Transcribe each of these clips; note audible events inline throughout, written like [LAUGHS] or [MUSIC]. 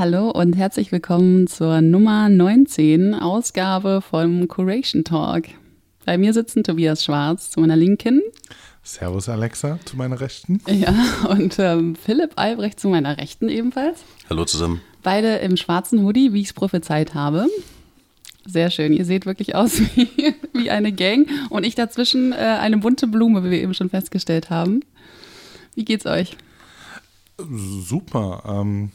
Hallo und herzlich willkommen zur Nummer 19 Ausgabe vom Curation Talk. Bei mir sitzen Tobias Schwarz zu meiner Linken. Servus Alexa zu meiner Rechten. Ja, und ähm, Philipp Albrecht zu meiner Rechten ebenfalls. Hallo zusammen. Beide im schwarzen Hoodie, wie ich es prophezeit habe. Sehr schön. Ihr seht wirklich aus [LAUGHS] wie, wie eine Gang und ich dazwischen äh, eine bunte Blume, wie wir eben schon festgestellt haben. Wie geht's euch? Super. Ähm,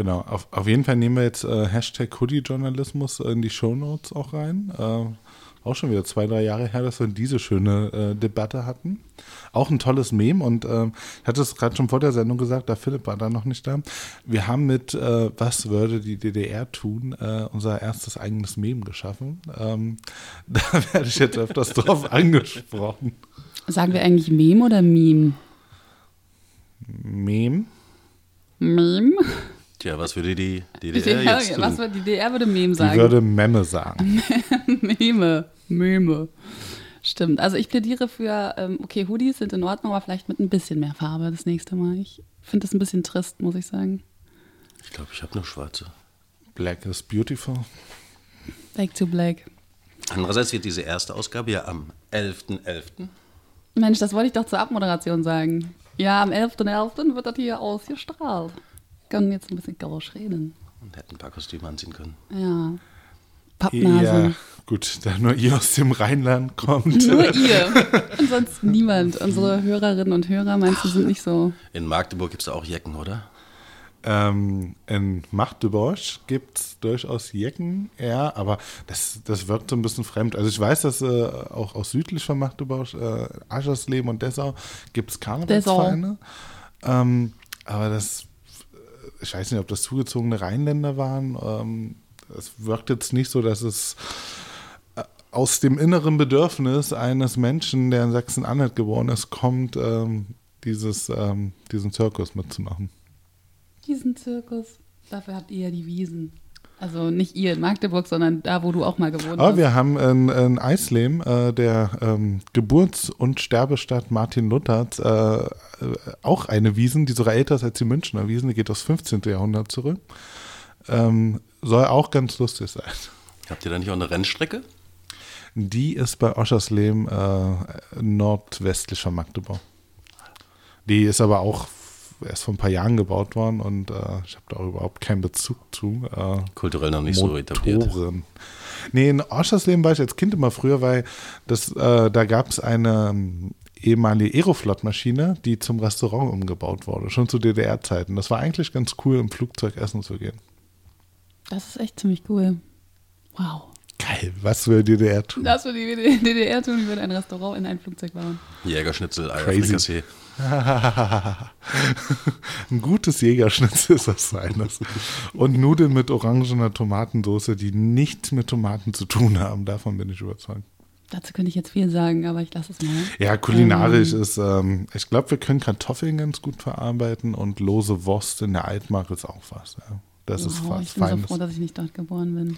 genau. Auf, auf, jeden Fall nehmen wir jetzt äh, Hashtag Hoodie-Journalismus in die Shownotes auch rein. Äh, auch schon wieder zwei, drei Jahre her, dass wir diese schöne äh, Debatte hatten. Auch ein tolles Meme und äh, ich hatte es gerade schon vor der Sendung gesagt, da Philipp war da noch nicht da. Wir haben mit äh, Was würde die DDR tun, äh, unser erstes eigenes Meme geschaffen. Ähm, [LAUGHS] da werde ich jetzt öfters drauf [LAUGHS] angesprochen. Sagen wir eigentlich Meme oder Meme? Meme. Meme? Tja, was würde die DDR, DDR jetzt tun? Was würde die DDR würde Meme sagen? Die würde Memme sagen. [LAUGHS] Meme. Meme. Stimmt. Also ich plädiere für, ähm, okay, Hoodies sind in Ordnung, aber vielleicht mit ein bisschen mehr Farbe das nächste Mal. Ich finde das ein bisschen trist, muss ich sagen. Ich glaube, ich habe nur schwarze. Black is beautiful. Back to black. Andererseits wird diese erste Ausgabe ja am 11.11. .11. Mensch, das wollte ich doch zur Abmoderation sagen. Ja, am 11.11. .11. wird das hier ausgestrahlt. Können jetzt ein bisschen gausch reden. Und hätten ein paar Kostüme anziehen können. Ja. Pappnase. Ja, gut, da nur ihr aus dem Rheinland kommt. Nur ihr. [LAUGHS] Ansonsten niemand. Unsere Hörerinnen und Hörer, meinst du, sind nicht so. In Magdeburg gibt es da auch Jecken, oder? Ähm, in Magdeburg gibt es durchaus Jecken, ja, aber das, das wirkt so ein bisschen fremd. Also ich weiß, dass äh, auch aus südlich von Magdeburg, äh, Aschersleben und Dessau, gibt es Karnevalsvereine. Ähm, aber das, ich weiß nicht, ob das zugezogene Rheinländer waren. Ähm, es wirkt jetzt nicht so, dass es äh, aus dem inneren Bedürfnis eines Menschen, der in Sachsen-Anhalt geboren ist, kommt, ähm, dieses, ähm, diesen Zirkus mitzumachen. Diesen Zirkus. Dafür habt ihr ja die Wiesen. Also nicht ihr in Magdeburg, sondern da, wo du auch mal gewohnt hast. Aber wir haben in, in Eisleben, äh, der ähm, Geburts- und Sterbestadt Martin Luthers, äh, äh, auch eine Wiesen, die sogar älter ist als die Münchner Wiesen, die geht aus 15. Jahrhundert zurück. Ähm, soll auch ganz lustig sein. Habt ihr da nicht auch eine Rennstrecke? Die ist bei Oschersleben äh, nordwestlich von Magdeburg. Die ist aber auch erst vor ein paar Jahren gebaut worden und äh, ich habe da auch überhaupt keinen Bezug zu. Äh, Kulturell noch nicht so etabliert. Nee, in Oschersleben war ich als Kind immer früher, weil das, äh, da gab es eine ähm, ehemalige Aeroflot-Maschine, die zum Restaurant umgebaut wurde, schon zu DDR-Zeiten. Das war eigentlich ganz cool, im Flugzeug essen zu gehen. Das ist echt ziemlich cool. Wow. Geil, was würde die DDR tun? Das würde die DDR tun, die würde ein Restaurant in ein Flugzeug bauen. Jägerschnitzel, Crazy. [LAUGHS] ein gutes Jägerschnitzel ist das seines. Und Nudeln mit orangener Tomatensauce, die nichts mit Tomaten zu tun haben. Davon bin ich überzeugt. Dazu könnte ich jetzt viel sagen, aber ich lasse es mal. Ja, kulinarisch ähm. ist, ähm, ich glaube, wir können Kartoffeln ganz gut verarbeiten und lose Wurst in der Altmark ist auch was. Ja. Das wow, ist Ich bin Feines. so froh, dass ich nicht dort geboren bin.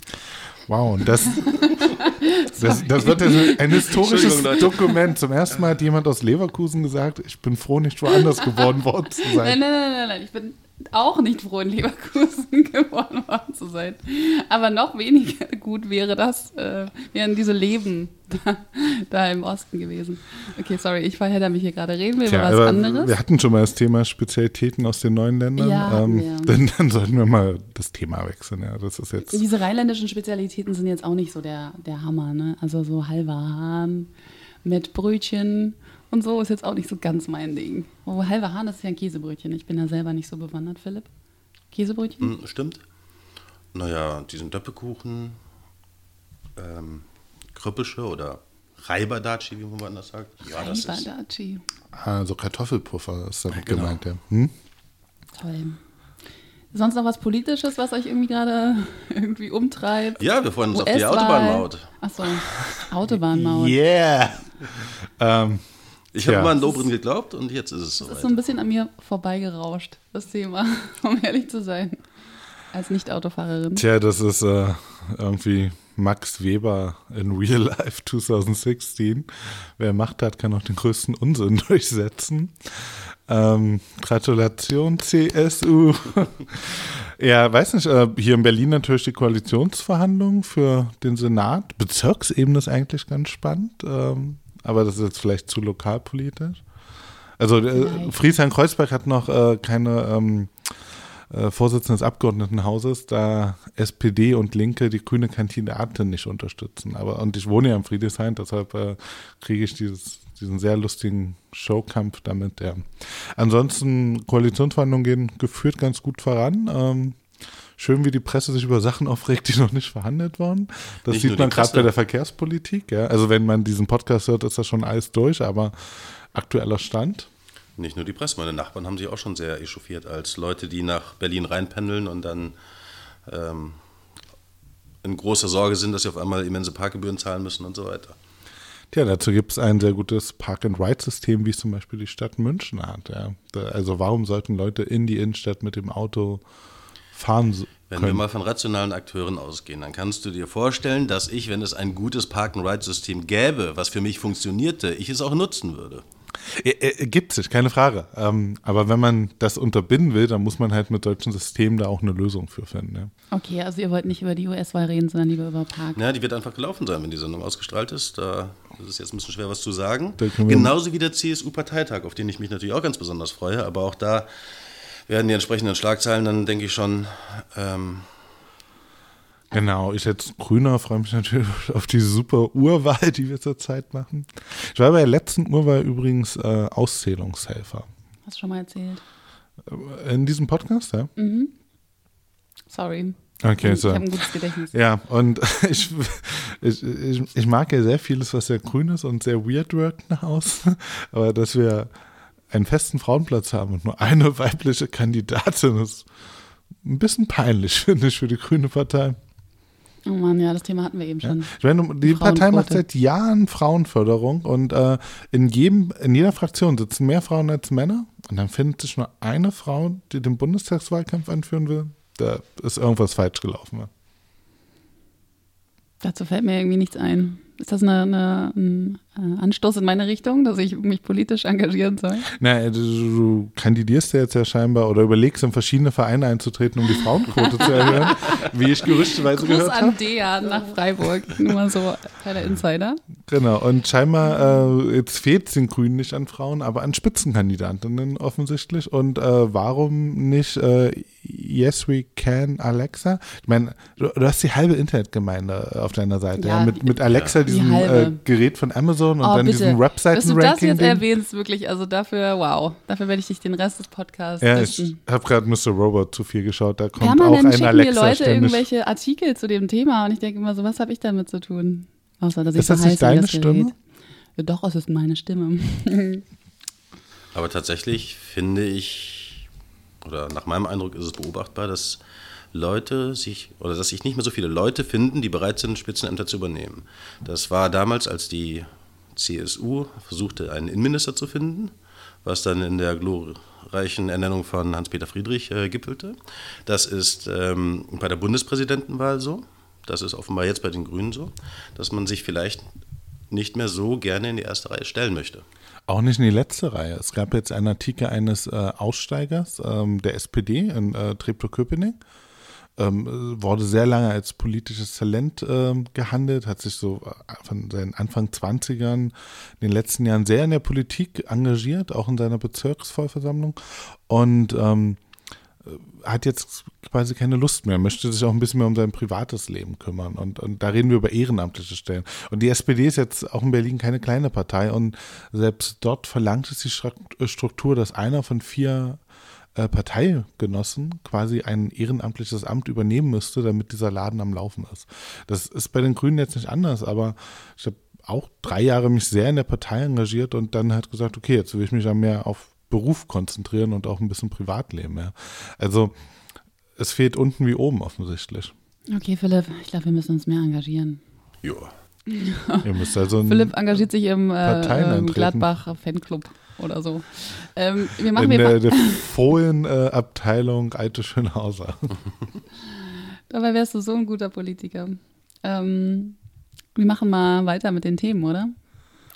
Wow, und das, [LAUGHS] das, das wird ein historisches Dokument. Zum ersten Mal hat jemand aus Leverkusen gesagt, ich bin froh, nicht woanders geboren worden zu [LAUGHS] sein. Nein, nein, nein, nein, nein. ich bin auch nicht froh, in Leverkusen [LAUGHS] geboren worden zu sein. Aber noch weniger gut wäre das, äh, wären diese Leben [LAUGHS] da, da, im Osten gewesen. Okay, sorry, ich verhedder mich hier gerade. Reden wir Tja, über was anderes? Wir hatten schon mal das Thema Spezialitäten aus den neuen Ländern. Ja, ähm, ja. [LAUGHS] Dann, dann, sollten wir mal das Thema wechseln. Ja, das ist jetzt Diese rheinländischen Spezialitäten sind jetzt auch nicht so der, der Hammer. Ne? Also so halber Hahn mit Brötchen und so ist jetzt auch nicht so ganz mein Ding. Oh, halber Hahn, das ist ja ein Käsebrötchen. Ich bin ja selber nicht so bewandert, Philipp. Käsebrötchen? Mm, stimmt. Naja, diesen Döppekuchen, ähm, Krüppelsche oder Reiberdatschi, wie man das sagt. Ja, Reiberdatschi. Also Kartoffelpuffer ist damit genau. gemeint, ja. Hm? Toll. Sonst noch was Politisches, was euch irgendwie gerade [LAUGHS] irgendwie umtreibt? Ja, wir freuen uns auf die Autobahnmaut. Achso, Autobahnmaut. [LAUGHS] Yeah! ähm, ich habe Tja. immer an Dobrin geglaubt und jetzt ist es so. Das ist so ein bisschen an mir vorbeigerauscht, das Thema, [LAUGHS] um ehrlich zu sein. Als Nicht-Autofahrerin. Tja, das ist äh, irgendwie Max Weber in Real Life 2016. Wer Macht hat, kann auch den größten Unsinn [LAUGHS] durchsetzen. Ähm, Gratulation, CSU. [LAUGHS] Ja, weiß nicht, äh, hier in Berlin natürlich die Koalitionsverhandlungen für den Senat. Bezirksebene ist eigentlich ganz spannend, ähm, aber das ist jetzt vielleicht zu lokalpolitisch. Also äh. Friesheim-Kreuzberg hat noch äh, keine ähm, äh, Vorsitzende des Abgeordnetenhauses, da SPD und Linke die grüne Kandidatin nicht unterstützen. Aber und ich wohne ja in Friedrichshain, deshalb äh, kriege ich dieses, diesen sehr lustigen Showkampf damit. Ja. Ansonsten Koalitionsverhandlungen gehen geführt ganz gut voran. Ähm, Schön, wie die Presse sich über Sachen aufregt, die noch nicht verhandelt wurden. Das Nicht sieht man gerade bei der Verkehrspolitik. Ja. Also wenn man diesen Podcast hört, ist das schon alles durch, aber aktueller Stand. Nicht nur die Presse, meine Nachbarn haben sich auch schon sehr echauffiert, als Leute, die nach Berlin reinpendeln und dann ähm, in großer Sorge sind, dass sie auf einmal immense Parkgebühren zahlen müssen und so weiter. Tja, dazu gibt es ein sehr gutes Park-and-Ride-System, wie es zum Beispiel die Stadt München hat. Ja. Also warum sollten Leute in die Innenstadt mit dem Auto fahren so- Wenn wir können? mal von rationalen Akteuren ausgehen, dann kannst du dir vorstellen, dass ich, wenn es ein gutes Park-and-Ride-System gäbe, was für mich funktionierte, ich es auch nutzen würde. Äh, Gibt sich, keine Frage. Ähm, aber wenn man das unterbinden will, dann muss man halt mit solchen Systemen da auch eine Lösung für finden. Ja. Okay, also ihr wollt nicht über die US-Wahl reden, sondern lieber über Park. Ja, die wird einfach gelaufen sein, wenn die Sendung ausgestrahlt ist. Da ist es jetzt ein bisschen schwer, was zu sagen. Können Genauso wie der CSU-Parteitag, auf den ich mich natürlich auch ganz besonders freue. Aber auch da werden die entsprechenden Schlagzeilen dann, denke ich schon, ähm, Genau, ich als Grüner freue mich natürlich auf die super Urwahl, die wir zurzeit machen. Ich war bei der letzten Urwahl übrigens äh, Auszählungshelfer. Hast du schon mal erzählt? In diesem Podcast, ja? Sorry. Okay, ich so. habe ein gutes Gedächtnis. Ja, und [LAUGHS] ich, ich, ich, ich mag ja sehr vieles, was sehr grün ist und sehr weird wirkt nach außen. [LAUGHS] Aber dass wir einen festen Frauenplatz haben und nur eine [LAUGHS] weibliche Kandidatin ist ein bisschen peinlich, [LAUGHS] finde ich, für die Grüne Partei. Oh Mann, ja, das Thema hatten wir eben schon. Ich meine, die Partei macht seit Jahren Frauenförderung und äh, in, jedem, in jeder Fraktion sitzen mehr Frauen als Männer. Und dann findet sich nur eine Frau, die den Bundestagswahlkampf anführen will. Da ist irgendwas falsch gelaufen. Ja. Dazu fällt mir irgendwie nichts ein. Ist das eine, eine, ein äh, Anstoß in meine Richtung, dass ich mich politisch engagieren soll? Na, du, du kandidierst ja jetzt ja scheinbar oder überlegst, in verschiedene Vereine einzutreten, um die Frauenquote zu erhöhen, [LAUGHS] wie ich gerüchteweise Gruß gehört an habe. Dea nach Freiburg. Nur mal so kleiner Insider. Genau, und scheinbar, äh, jetzt fehlt es den Grünen nicht an Frauen, aber an Spitzenkandidatinnen offensichtlich. Und äh, warum nicht äh, Yes We Can Alexa? Ich meine, du, du hast die halbe Internetgemeinde auf deiner Seite, ja, Ja, mit, mit Alexa, die diesem äh, Gerät von Amazon und Oh, dann bitte. diesem Dass du das Webseiten-Ranking. jetzt erwähnst, wirklich, also dafür, wow. Dafür werde ich dich den Rest des Podcasts Ja, ich habe gerade Mr. Robot zu viel geschaut, da kommt auch Permanent ein schicken mir Alexa Leute ständig. irgendwelche Artikel zu dem Thema und ich denke immer so, was habe ich damit zu tun? Außer, dass ich Ist das nicht deine. Stimme? Ja, doch, es ist meine Stimme. [LAUGHS] Aber tatsächlich finde ich, oder nach meinem Eindruck ist es beobachtbar, dass Leute sich, oder dass sich nicht mehr so viele Leute finden, die bereit sind, Spitzenämter zu übernehmen. Das war damals, als die CSU versuchte, einen Innenminister zu finden, was dann in der glorreichen Ernennung von Hans-Peter Friedrich äh, gipfelte. Das ist ähm, bei der Bundespräsidentenwahl so. Das ist offenbar jetzt bei den Grünen so, dass man sich vielleicht nicht mehr so gerne in die erste Reihe stellen möchte. Auch nicht in die letzte Reihe. Es gab jetzt einen Artikel eines äh, Aussteigers ähm, der SPD in äh, Treptow-Köpenick. Ähm, äh, wurde sehr lange als politisches Talent ähm, gehandelt, hat sich so äh, von seinen Anfang 20ern in den letzten Jahren sehr in der Politik engagiert, auch in seiner Bezirksvollversammlung und ähm, hat jetzt quasi keine Lust mehr, möchte sich auch ein bisschen mehr um sein privates Leben kümmern. Und, und da reden wir über ehrenamtliche Stellen. Und die SPD ist jetzt auch in Berlin keine kleine Partei und selbst dort verlangt es die Struktur, dass einer von vier äh, Parteigenossen quasi ein ehrenamtliches Amt übernehmen müsste, damit dieser Laden am Laufen ist. Das ist bei den Grünen jetzt nicht anders, aber ich habe auch drei Jahre mich sehr in der Partei engagiert und dann halt gesagt, okay, jetzt will ich mich ja mehr auf Beruf konzentrieren und auch ein bisschen Privatleben. Ja. Also es fehlt unten wie oben offensichtlich. Okay, Philipp, ich glaube, wir müssen uns mehr engagieren. Ja. Ihr müsst also [LAUGHS] Philipp engagiert sich im äh, eintreten. Gladbach Fanclub oder so. Ähm, wir machen in wir der, der [LAUGHS] Fohlenabteilung Alte Schönhauser. [LAUGHS] Dabei wärst du so ein guter Politiker. Ähm, wir machen mal weiter mit den Themen, oder?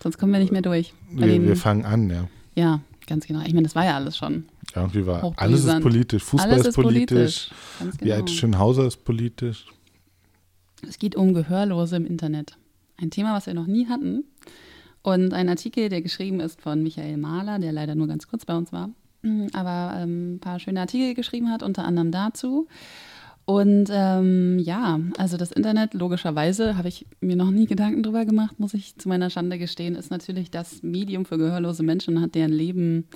Sonst kommen wir nicht mehr durch. Wir, den, wir fangen an, ja. ja, ganz genau. Ich meine, das war ja alles schon. Irgendwie war alles ist politisch. Fußball alles ist politisch. politisch. Genau. Die alte Schönhauser ist politisch. Es geht um Gehörlose im Internet. Ein Thema, was wir noch nie hatten. Und ein Artikel, der geschrieben ist von Michael Mahler, der leider nur ganz kurz bei uns war, [CLEARS THROAT] aber ähm, ein paar schöne Artikel geschrieben hat, unter anderem dazu. Und ähm, ja, also das Internet, logischerweise, habe ich mir noch nie Gedanken drüber gemacht, muss ich zu meiner Schande gestehen, ist natürlich das Medium für gehörlose Menschen und hat deren Leben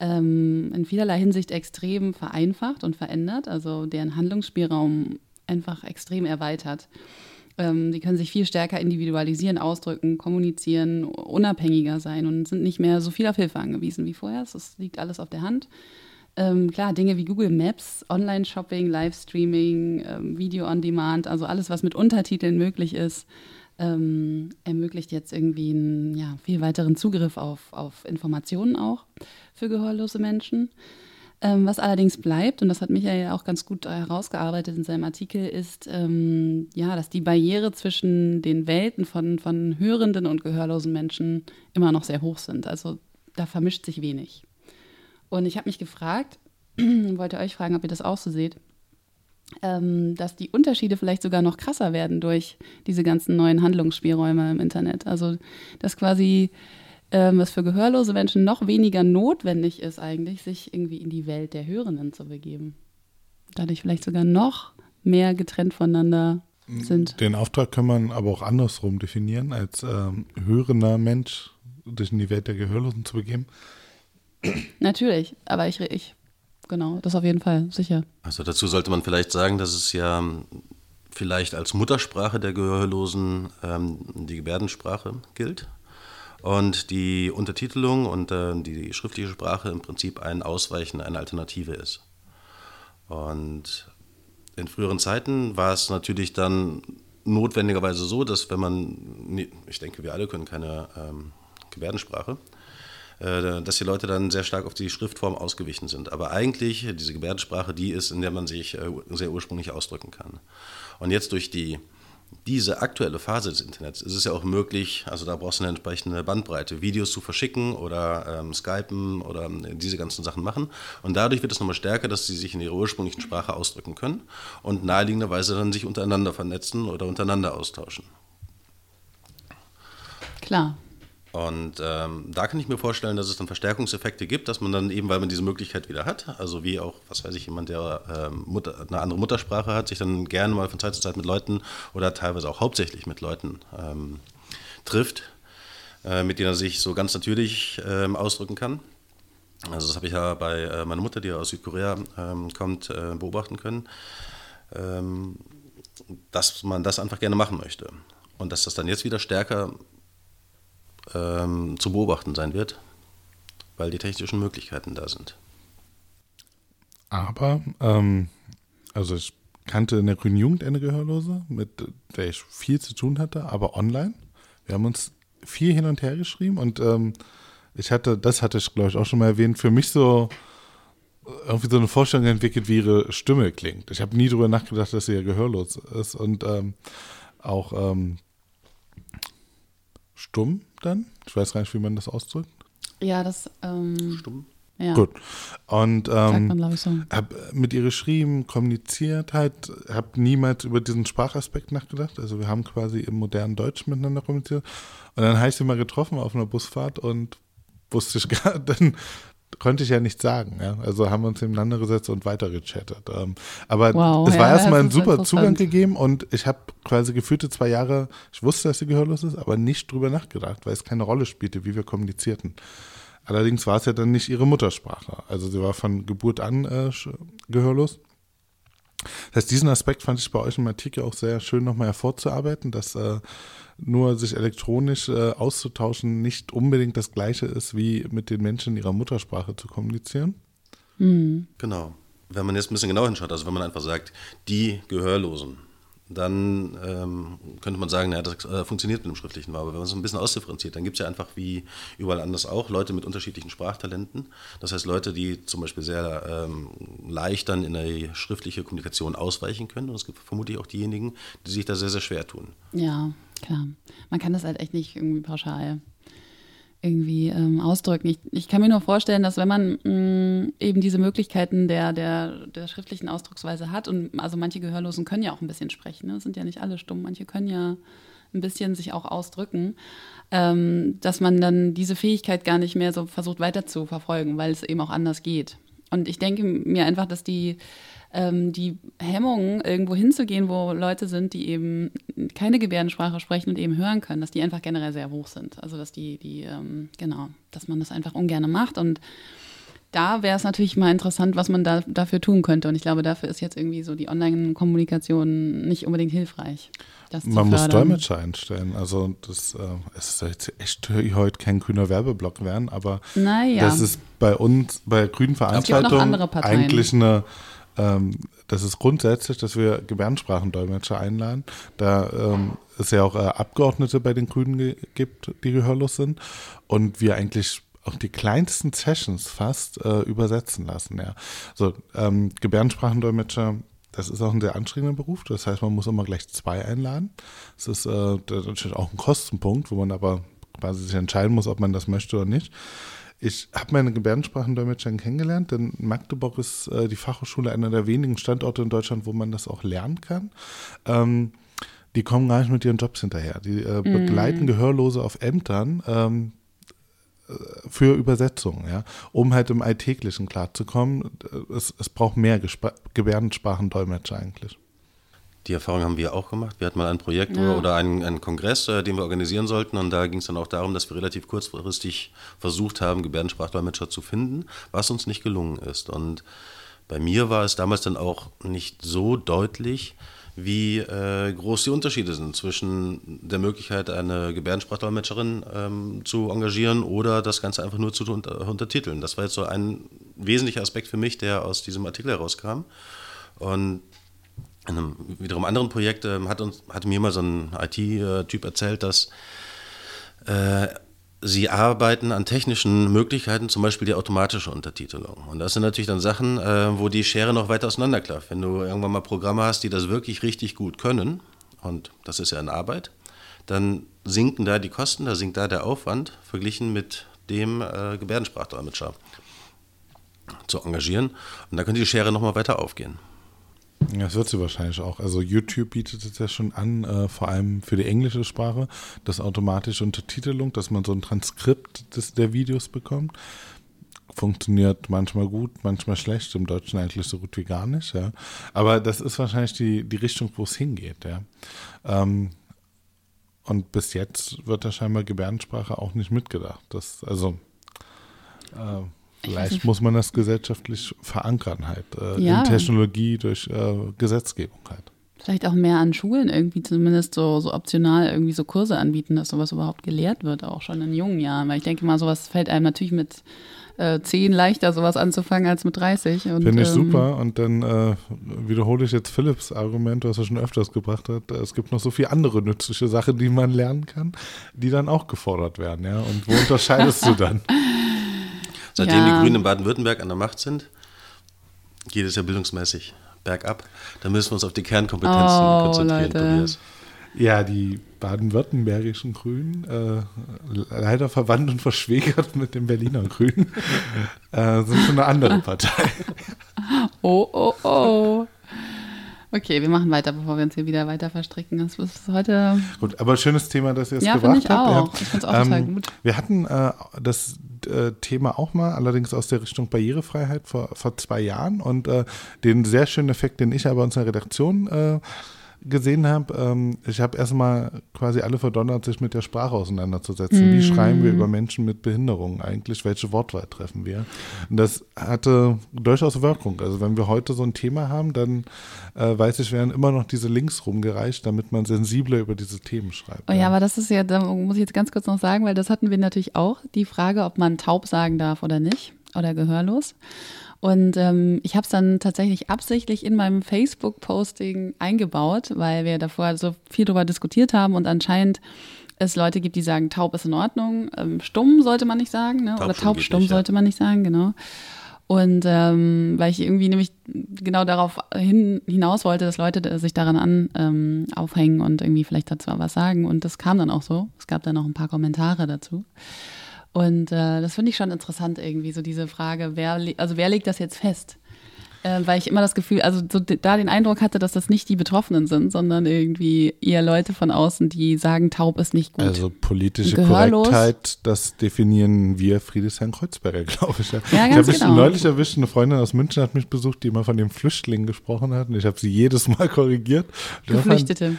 ähm, in vielerlei Hinsicht extrem vereinfacht und verändert, also deren Handlungsspielraum einfach extrem erweitert. Ähm, die können sich viel stärker individualisieren, ausdrücken, kommunizieren, unabhängiger sein und sind nicht mehr so viel auf Hilfe angewiesen wie vorher. Das liegt alles auf der Hand. Ähm, klar, Dinge wie Google Maps, Online-Shopping, Livestreaming, ähm, Video on Demand, also alles, was mit Untertiteln möglich ist, ähm, ermöglicht jetzt irgendwie einen ja, viel weiteren Zugriff auf, auf Informationen auch für gehörlose Menschen. Ähm, was allerdings bleibt, und das hat Michael ja auch ganz gut herausgearbeitet in seinem Artikel, ist, ähm, ja, dass die Barriere zwischen den Welten von, von hörenden und gehörlosen Menschen immer noch sehr hoch sind. Also da vermischt sich wenig. Und ich habe mich gefragt, [CLEARS THROAT] wollte euch fragen, ob ihr das auch so seht, ähm, dass die Unterschiede vielleicht sogar noch krasser werden durch diese ganzen neuen Handlungsspielräume im Internet. Also dass quasi ähm, es für gehörlose Menschen noch weniger notwendig ist, eigentlich, sich irgendwie in die Welt der Hörenden zu begeben. Dadurch vielleicht sogar noch mehr getrennt voneinander sind. Den Auftrag kann man aber auch andersrum definieren, als ähm, hörender Mensch sich in die Welt der Gehörlosen zu begeben. Natürlich, aber ich, ich, genau, das auf jeden Fall, sicher. Also dazu sollte man vielleicht sagen, dass es ja vielleicht als Muttersprache der Gehörlosen ähm, die Gebärdensprache gilt und die Untertitelung und äh, die schriftliche Sprache im Prinzip ein Ausweichen, eine Alternative ist. Und in früheren Zeiten war es natürlich dann notwendigerweise so, dass wenn man, ich denke, wir alle können keine ähm, Gebärdensprache, äh, dass die Leute dann sehr stark auf die Schriftform ausgewichen sind. Aber eigentlich, diese Gebärdensprache, die ist, in der man sich äh, sehr ursprünglich ausdrücken kann. Und jetzt durch die diese aktuelle Phase des Internets ist es ja auch möglich, also da brauchst du eine entsprechende Bandbreite, Videos zu verschicken oder ähm, Skypen oder äh, diese ganzen Sachen machen. Und dadurch wird es nochmal stärker, dass sie sich in ihrer ursprünglichen Sprache ausdrücken können und naheliegenderweise dann sich untereinander vernetzen oder untereinander austauschen. Klar. Und ähm, da kann ich mir vorstellen, dass es dann Verstärkungseffekte gibt, dass man dann eben, weil man diese Möglichkeit wieder hat, also wie auch, was weiß ich, jemand, der ähm, Mutter, eine andere Muttersprache hat, sich dann gerne mal von Zeit zu Zeit mit Leuten oder teilweise auch hauptsächlich mit Leuten ähm, trifft, äh, mit denen er sich so ganz natürlich ähm, ausdrücken kann. Also das habe ich ja bei äh, meiner Mutter, die aus Südkorea ähm, kommt, äh, beobachten können, ähm, dass man das einfach gerne machen möchte. Und dass das dann jetzt wieder stärker ähm, zu beobachten sein wird, weil die technischen Möglichkeiten da sind. Aber, ähm, also ich kannte in der Grünen Jugend eine Gehörlose, mit der ich viel zu tun hatte, aber online. Wir haben uns viel hin und her geschrieben und ähm, ich hatte, das hatte ich glaube ich auch schon mal erwähnt, für mich so irgendwie so eine Vorstellung entwickelt, wie ihre Stimme klingt. Ich habe nie darüber nachgedacht, dass sie ja gehörlos ist und ähm, auch ähm, stumm dann. Ich weiß gar nicht, wie man das ausdrückt. Ja, das. Ähm, stumm. Ja. Gut. Und ähm, man, so. habe mit ihr geschrieben, kommuniziert halt, habe niemals über diesen Sprachaspekt nachgedacht. Also wir haben quasi im modernen Deutsch miteinander kommuniziert. Und dann habe ich sie mal getroffen auf einer Busfahrt und wusste ich [LAUGHS] gar, dann konnte ich ja nichts sagen. Ja? Also haben wir uns nebeneinander gesetzt und weiter gechattet. Ähm, aber wow, es war ja, erstmal ein super Zugang gegeben und ich habe quasi gefühlte zwei Jahre, ich wusste, dass sie gehörlos ist, aber nicht drüber nachgedacht, weil es keine Rolle spielte, wie wir kommunizierten. Allerdings war es ja dann nicht ihre Muttersprache. Also sie war von Geburt an äh, gehörlos. Das heißt, diesen Aspekt fand ich bei euch im Artikel auch sehr schön nochmal hervorzuarbeiten, dass äh, nur sich elektronisch äh, auszutauschen nicht unbedingt das gleiche ist, wie mit den Menschen in ihrer Muttersprache zu kommunizieren. Mhm. Genau. Wenn man jetzt ein bisschen genau hinschaut, also wenn man einfach sagt, die Gehörlosen, dann ähm, könnte man sagen, naja, das äh, funktioniert mit dem Schriftlichen. Aber wenn man es ein bisschen ausdifferenziert, dann gibt es ja einfach wie überall anders auch Leute mit unterschiedlichen Sprachtalenten. Das heißt Leute, die zum Beispiel sehr ähm, leicht dann in der schriftliche Kommunikation ausweichen können. Und es gibt vermutlich auch diejenigen, die sich da sehr, sehr schwer tun. Ja, klar. Man kann das halt echt nicht irgendwie pauschal irgendwie ähm, ausdrücken. Ich, ich kann mir nur vorstellen, dass wenn man mh, mm, eben diese Möglichkeiten der, der, der schriftlichen Ausdrucksweise hat, und also manche Gehörlosen können ja auch ein bisschen sprechen, ne? sind ja nicht alle stumm, manche können ja ein bisschen sich auch ausdrücken, ähm, dass man dann diese Fähigkeit gar nicht mehr so versucht weiter zu verfolgen, weil es eben auch anders geht. Und ich denke mir einfach, dass die ähm, die Hemmungen, irgendwo hinzugehen, wo Leute sind, die eben keine Gebärdensprache sprechen und eben hören können, dass die einfach generell sehr hoch sind. Also dass die, die, ähm, genau, dass man das einfach ungern macht. Und da wäre es natürlich mal interessant, was man da, dafür tun könnte. Und ich glaube, dafür ist jetzt irgendwie so die Online-Kommunikation nicht unbedingt hilfreich. Man muss Dolmetscher einstellen. Also das äh, es soll jetzt echt heute kein grüner Werbeblock werden, aber naja. das ist bei uns, bei grünen Veranstaltungen eigentlich eine ähm, das ist grundsätzlich, dass wir Gebärdensprachendolmetscher einladen. Da ähm, es ja auch äh, Abgeordnete bei den Grünen ge gibt, die gehörlos sind. Und wir eigentlich auch die kleinsten Sessions fast äh, übersetzen lassen. Ja. So, ähm, Gebärdensprachendolmetscher, das ist auch ein sehr anstrengender Beruf. Das heißt, man muss immer gleich zwei einladen. Das ist äh, natürlich auch ein Kostenpunkt, wo man aber quasi sich entscheiden muss, ob man das möchte oder nicht. Ich habe meine Gebärdensprachendolmetscherin kennengelernt, denn Magdeburg ist äh, die Fachhochschule einer der wenigen Standorte in Deutschland, wo man das auch lernen kann. Ähm, die kommen gar nicht mit ihren Jobs hinterher. Die äh, mhm. begleiten mm. Gehörlose auf Ämtern ähm, äh, für Übersetzungen, ja, um halt im Alltäglichen klarzukommen. Es, es braucht mehr Gesp Gebärdensprachendolmetscher eigentlich. Die Erfahrung haben wir auch gemacht. Wir hatten mal ein Projekt ja. oder einen, einen Kongress, äh, den wir organisieren sollten. Und da ging es dann auch darum, dass wir relativ kurzfristig versucht haben, Gebärdensprachdolmetscher zu finden, was uns nicht gelungen ist. Und bei mir war es damals dann auch nicht so deutlich, wie äh, groß die Unterschiede sind zwischen der Möglichkeit, eine Gebärdensprachdolmetscherin ähm, zu engagieren oder das Ganze einfach nur zu unter untertiteln. Das war jetzt so ein wesentlicher Aspekt für mich, der aus diesem Artikel herauskam. Und in einem wiederum anderen Projekt äh, hat, uns, hat mir mal so ein IT-Typ erzählt, dass äh, sie arbeiten an technischen Möglichkeiten, zum Beispiel die automatische Untertitelung. Und das sind natürlich dann Sachen, äh, wo die Schere noch weiter auseinanderklafft. Wenn du irgendwann mal Programme hast, die das wirklich richtig gut können, und das ist ja eine Arbeit, dann sinken da die Kosten, da sinkt da der Aufwand, verglichen mit dem äh, Gebärdensprachdolmetscher zu engagieren. Und da könnte die Schere nochmal weiter aufgehen. Das wird sie wahrscheinlich auch. Also YouTube bietet es ja schon an, äh, vor allem für die englische Sprache, das automatische Untertitelung, dass man so ein Transkript des, der Videos bekommt. Funktioniert manchmal gut, manchmal schlecht, im Deutschen eigentlich so gut wie gar nicht, ja. Aber das ist wahrscheinlich die, die Richtung, wo es hingeht, ja. Ähm, und bis jetzt wird da scheinbar Gebärdensprache auch nicht mitgedacht. Das, also äh, Vielleicht muss man das gesellschaftlich verankern halt, äh, ja. in Technologie durch äh, Gesetzgebung halt. Vielleicht auch mehr an Schulen irgendwie zumindest so, so optional irgendwie so Kurse anbieten, dass sowas überhaupt gelehrt wird, auch schon in jungen Jahren. Weil ich denke mal, sowas fällt einem natürlich mit äh, 10 leichter, sowas anzufangen als mit 30. Finde ich ähm, super. Und dann äh, wiederhole ich jetzt Philips Argument, was er schon öfters gebracht hat. Es gibt noch so viele andere nützliche Sachen, die man lernen kann, die dann auch gefordert werden. Ja? Und wo [LAUGHS] unterscheidest du dann? Seitdem ja. die Grünen in Baden-Württemberg an der Macht sind, geht es ja bildungsmäßig bergab. Da müssen wir uns auf die Kernkompetenzen oh, konzentrieren, Leute. Tobias. Ja, die baden-württembergischen Grünen, äh, leider verwandt und verschwägert mit den Berliner Grünen, [LAUGHS] äh, sind schon eine andere Partei. [LAUGHS] Oh, oh, oh. Okay, wir machen weiter, bevor wir uns hier wieder weiter verstricken. Das ist heute. Gut, aber schönes Thema, dass ihr es ja, gebracht ich habt. Auch. Ich finde es auch ähm, total gut. Wir hatten äh, das äh, Thema auch mal, allerdings aus der Richtung Barrierefreiheit vor, vor zwei Jahren. Und äh, den sehr schönen Effekt, den ich aber unserer Redaktion äh, gesehen habe, ähm, ich habe erstmal quasi alle verdonnert, sich mit der Sprache auseinanderzusetzen. Mm. Wie mhm. schreiben wir über Menschen mit Behinderungen eigentlich? Welche Wortwahl treffen wir? Und das hatte durchaus Wirkung. Also wenn wir heute so ein Thema haben, dann äh, weiß ich, werden immer noch diese Links rumgereicht, damit man sensibler über diese Themen schreibt. Oh ja, ja, aber das ist ja, da muss ich jetzt ganz kurz noch sagen, weil das hatten wir natürlich auch, die Frage, ob man taub sagen darf oder nicht oder gehörlos. Und ähm, ich habe es dann tatsächlich absichtlich in meinem Facebook-Posting eingebaut, weil wir davor so viel darüber diskutiert haben und anscheinend es Leute gibt, die sagen, taub ist in Ordnung, ähm, stumm sollte man nicht sagen, ne? oder taubstumm sollte man nicht sagen, genau. Und ähm, weil ich irgendwie nämlich genau darauf hin, hinaus wollte, dass Leute sich daran an ähm, aufhängen und irgendwie vielleicht dazu was sagen. Und das kam dann auch so. Es gab dann noch ein paar Kommentare dazu. Und äh, das finde ich schon interessant irgendwie, so diese Frage, wer, also wer legt das jetzt fest? Äh, weil ich immer das Gefühl, also so da den Eindruck hatte, dass das nicht die Betroffenen sind, sondern irgendwie eher Leute von außen, die sagen, taub ist nicht gut. Also politische Korrektheit, das definieren wir Friedrichshain Kreuzberger, [LAUGHS] glaube ich. Ja, ja ich habe mich genau. neulich erwischt, eine Freundin aus München hat mich besucht, die immer von den Flüchtlingen gesprochen hat und ich habe sie jedes Mal [LAUGHS] korrigiert. Geflüchtete.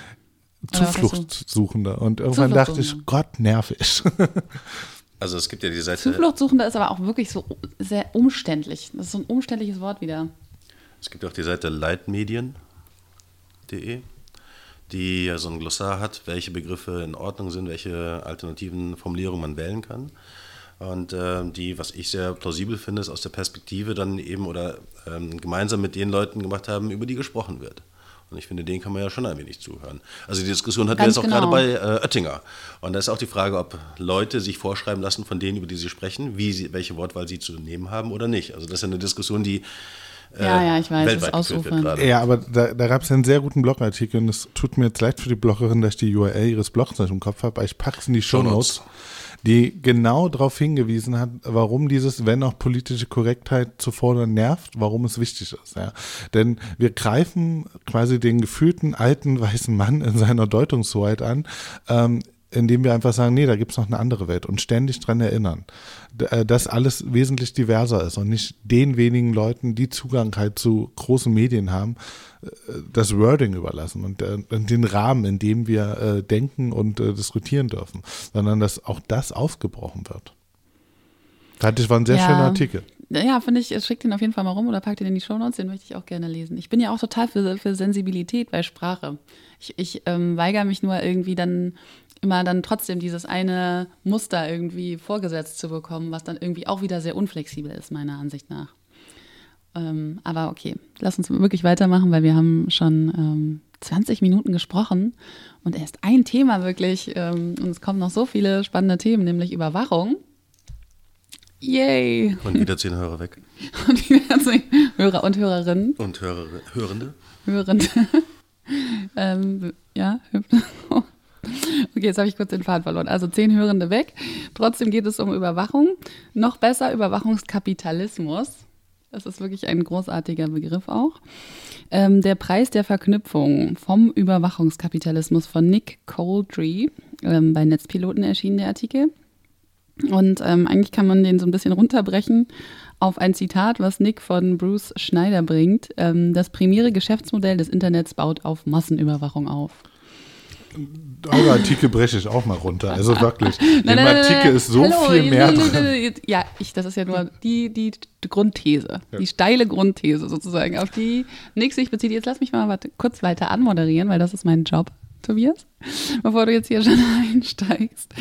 Zufluchtssuchender. Und irgendwann dachte ich, Gott, nervig. [LAUGHS] Also es gibt ja die Seite. Zufluchtssuchender ist aber auch wirklich so sehr umständlich. Das ist so ein umständliches Wort wieder. Es gibt auch die Seite leitmedien.de, die ja so ein Glossar hat, welche Begriffe in Ordnung sind, welche alternativen Formulierungen man wählen kann. Und äh, die, was ich sehr plausibel finde, ist aus der Perspektive dann eben oder ähm, gemeinsam mit den Leuten gemacht haben, über die gesprochen wird. Und ich finde, denen kann man ja schon ein wenig zuhören. Also die Diskussion hatten wir jetzt auch genau. gerade bei äh, Oettinger. Und da ist auch die Frage, ob Leute sich vorschreiben lassen von denen, über die sie sprechen, wie sie, welche Wortwahl sie zu nehmen haben oder nicht. Also das ist ja eine Diskussion, die äh, ja, ja, ich weiß, weltweit das wird Ja, aber da, da gab es ja einen sehr guten Blogartikel und es tut mir jetzt leid für die Bloggerin, dass ich die URL ihres Blogs nicht im Kopf habe, aber ich packe es in die Show Notes die genau darauf hingewiesen hat, warum dieses, wenn auch politische Korrektheit zu fordern nervt, warum es wichtig ist. Ja. Denn wir greifen quasi den gefühlten alten weißen Mann in seiner Deutungshoheit an, ähm, indem wir einfach sagen, nee, da gibt es noch eine andere Welt und ständig dran erinnern, äh, dass alles wesentlich diverser ist und nicht den wenigen Leuten, die Zugang halt zu großen Medien haben, das Wording überlassen und äh, den Rahmen, in dem wir äh, denken und äh, diskutieren dürfen, sondern dass auch das aufgebrochen wird. Das war ein sehr ja. schöner Artikel. Ja, finde ich, schickt den auf jeden Fall mal rum oder packt den in die Show Notes, den möchte ich auch gerne lesen. Ich bin ja auch total für, für Sensibilität bei Sprache. Ich, ich ähm, weigere mich nur irgendwie dann immer dann trotzdem dieses eine Muster irgendwie vorgesetzt zu bekommen, was dann irgendwie auch wieder sehr unflexibel ist, meiner Ansicht nach. Ähm, aber okay, lass uns wirklich weitermachen, weil wir haben schon ähm, 20 Minuten gesprochen und erst ein Thema wirklich. Ähm, und es kommen noch so viele spannende Themen, nämlich Überwachung. Yay! Und wieder zehn Hörer weg. [LAUGHS] und wieder zehn Hörer und Hörerinnen. Und Hörer, Hörende. Hörende. [LAUGHS] ähm, ja, Okay, jetzt habe ich kurz den Faden verloren. Also zehn Hörende weg. Trotzdem geht es um Überwachung. Noch besser Überwachungskapitalismus. Das ist wirklich ein großartiger Begriff auch. Ähm, der Preis der Verknüpfung vom Überwachungskapitalismus von Nick Coldry. Ähm, bei Netzpiloten erschienen der Artikel. Und ähm, eigentlich kann man den so ein bisschen runterbrechen auf ein Zitat, was Nick von Bruce Schneider bringt. Ähm, das primäre Geschäftsmodell des Internets baut auf Massenüberwachung auf eure Artikel breche ich auch mal runter. Also wirklich. [LAUGHS] nein, Im Artikel ist so Hallo, viel mehr [LAUGHS] drin. Ja, ich, das ist ja nur die, die, Grundthese, ja. die steile Grundthese sozusagen, auf die Nix sich bezieht. Jetzt lass mich mal kurz weiter anmoderieren, weil das ist mein Job. Tobias, bevor du jetzt hier schon [LAUGHS] einsteigst.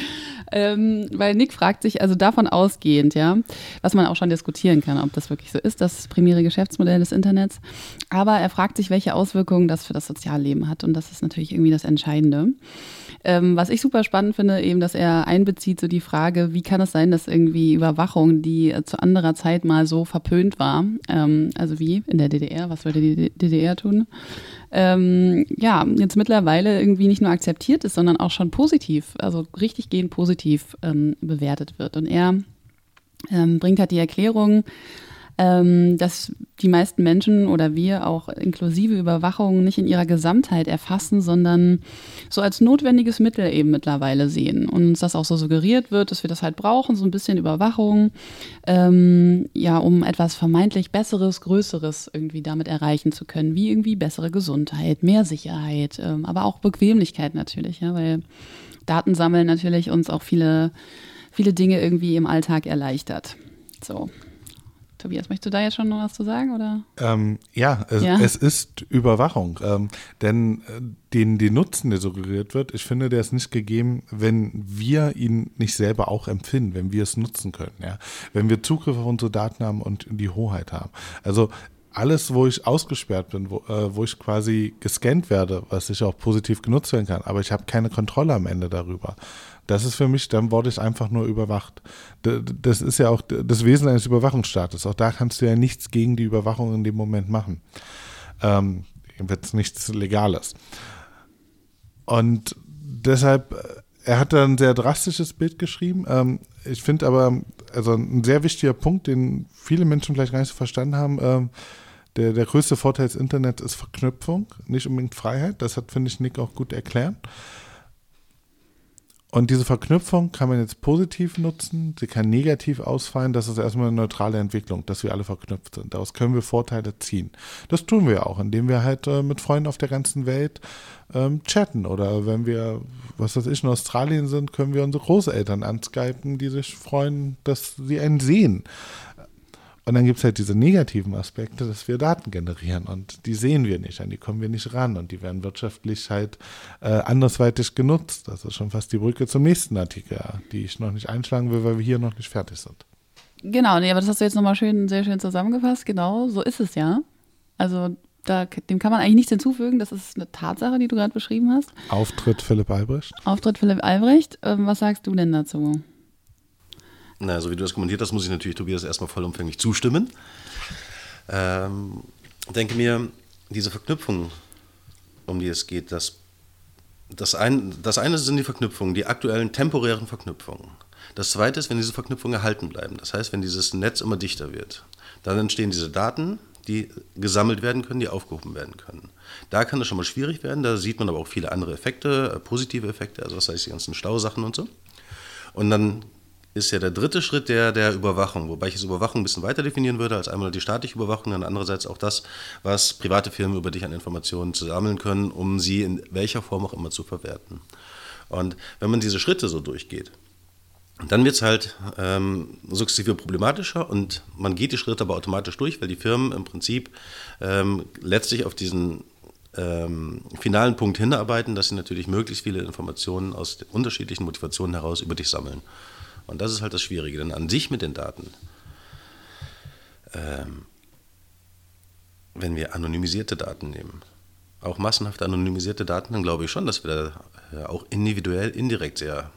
Ähm, weil Nick fragt sich, also davon ausgehend, ja, was man auch schon diskutieren kann, ob das wirklich so ist, das primäre Geschäftsmodell des Internets. Aber er fragt sich, welche Auswirkungen das für das Sozialleben hat. Und das ist natürlich irgendwie das Entscheidende. Ähm, was ich super spannend finde, eben, dass er einbezieht so die Frage, wie kann es sein, dass irgendwie Überwachung, die zu anderer Zeit mal so verpönt war, ähm, also wie in der DDR, was würde die DDR tun? ähm, ja, jetzt mittlerweile irgendwie nicht nur akzeptiert ist, sondern auch schon positiv, also richtig gehend positiv ähm, bewertet wird. Und er ähm, bringt halt die Erklärung, ähm, dass die meisten Menschen oder wir auch inklusive Überwachung nicht in ihrer Gesamtheit erfassen, sondern so als notwendiges Mittel eben mittlerweile sehen. Und uns das auch so suggeriert wird, dass wir das halt brauchen, so ein bisschen Überwachung, ähm, ja, um etwas vermeintlich Besseres, Größeres irgendwie damit erreichen zu können, wie irgendwie bessere Gesundheit, mehr Sicherheit, ähm, aber auch Bequemlichkeit natürlich, ja, weil Daten sammeln natürlich uns auch viele, viele Dinge irgendwie im Alltag erleichtert. So. Tobias, möchtest du da jetzt schon noch was zu sagen? Oder? Ähm, ja, es, ja, es, ist Überwachung. Ähm, denn äh, den, den Nutzen, der suggeriert wird, ich finde, der ist nicht gegeben, wenn wir ihn nicht selber auch empfinden, wenn wir es nutzen können. Ja? Wenn wir Zugriff auf unsere Daten haben und die Hoheit haben. Also alles, wo ich ausgesperrt bin, wo, äh, wo ich quasi gescannt werde, was ich auch positiv genutzt werden kann, aber ich habe keine Kontrolle am Ende darüber. Das ist für mich, dann wurde ich einfach nur überwacht. Das ist ja auch das Wesen eines Überwachungsstaates. Auch da kannst du ja nichts gegen die Überwachung in dem Moment machen. Ähm, wird nichts Legales. Und deshalb, äh, er hat da ein sehr drastisches Bild geschrieben. Ähm, ich finde aber, also ein sehr wichtiger Punkt, den viele Menschen vielleicht gar nicht so verstanden haben, ähm, der, der größte Vorteil des Internets ist Verknüpfung, nicht unbedingt Freiheit. Das hat, finde ich, Nick auch gut erklärt. Und diese Verknüpfung kann man jetzt positiv nutzen, sie kann negativ ausfallen. Das ist erstmal eine neutrale Entwicklung, dass wir alle verknüpft sind. Daraus können wir Vorteile ziehen. Das tun wir auch, indem wir halt äh, mit Freunden auf der ganzen Welt ähm, chatten. Oder wenn wir, was weiß ich, in Australien sind, können wir unsere Großeltern anskypen, die sich freuen, dass sie einen sehen. Und dann gibt es halt diese negativen Aspekte, dass wir Daten generieren und die sehen wir nicht, an die kommen wir nicht ran und die werden wirtschaftlich halt äh, andersweitig genutzt. Das ist schon fast die Brücke zum nächsten Artikel, die ich noch nicht einschlagen will, weil wir hier noch nicht fertig sind. Genau, nee, aber das hast du jetzt nochmal schön, sehr schön zusammengefasst. Genau, so ist es ja. Also da, dem kann man eigentlich nichts hinzufügen. Das ist eine Tatsache, die du gerade beschrieben hast. Auftritt Philipp Albrecht. Auftritt Philipp Albrecht. Ähm, was sagst du denn dazu? Na, so wie du das kommentiert hast, muss ich natürlich Tobias erstmal vollumfänglich zustimmen. Ähm, denke mir, diese Verknüpfung, um die es geht, das, das, ein, das eine sind die Verknüpfungen, die aktuellen temporären Verknüpfungen. Das zweite ist, wenn diese Verknüpfungen erhalten bleiben. Das heißt, wenn dieses Netz immer dichter wird, dann entstehen diese Daten, die gesammelt werden können, die aufgehoben werden können. Da kann es schon mal schwierig werden, da sieht man aber auch viele andere Effekte, äh, positive Effekte, also was heißt die ganzen Stausachen und so. Und dann ist ja der dritte Schritt der, der Überwachung, wobei ich das Überwachung ein bisschen weiter definieren würde, als einmal die staatliche Überwachung, dann andererseits auch das, was private Firmen über dich an Informationen zu sammeln können, um sie in welcher Form auch immer zu verwerten. Und wenn man diese Schritte so durchgeht, dann wird es halt ähm, sukzessive problematischer und man geht die Schritte aber automatisch durch, weil die Firmen im Prinzip ähm, letztlich auf diesen ähm, finalen Punkt hinarbeiten, dass sie natürlich möglichst viele Informationen aus unterschiedlichen Motivationen heraus über dich sammeln. Und das ist halt das Schwierige, denn an sich mit den Daten, ähm, wenn wir anonymisierte Daten nehmen, auch massenhaft anonymisierte Daten, dann glaube ich schon, dass wir da äh, auch individuell, indirekt sehr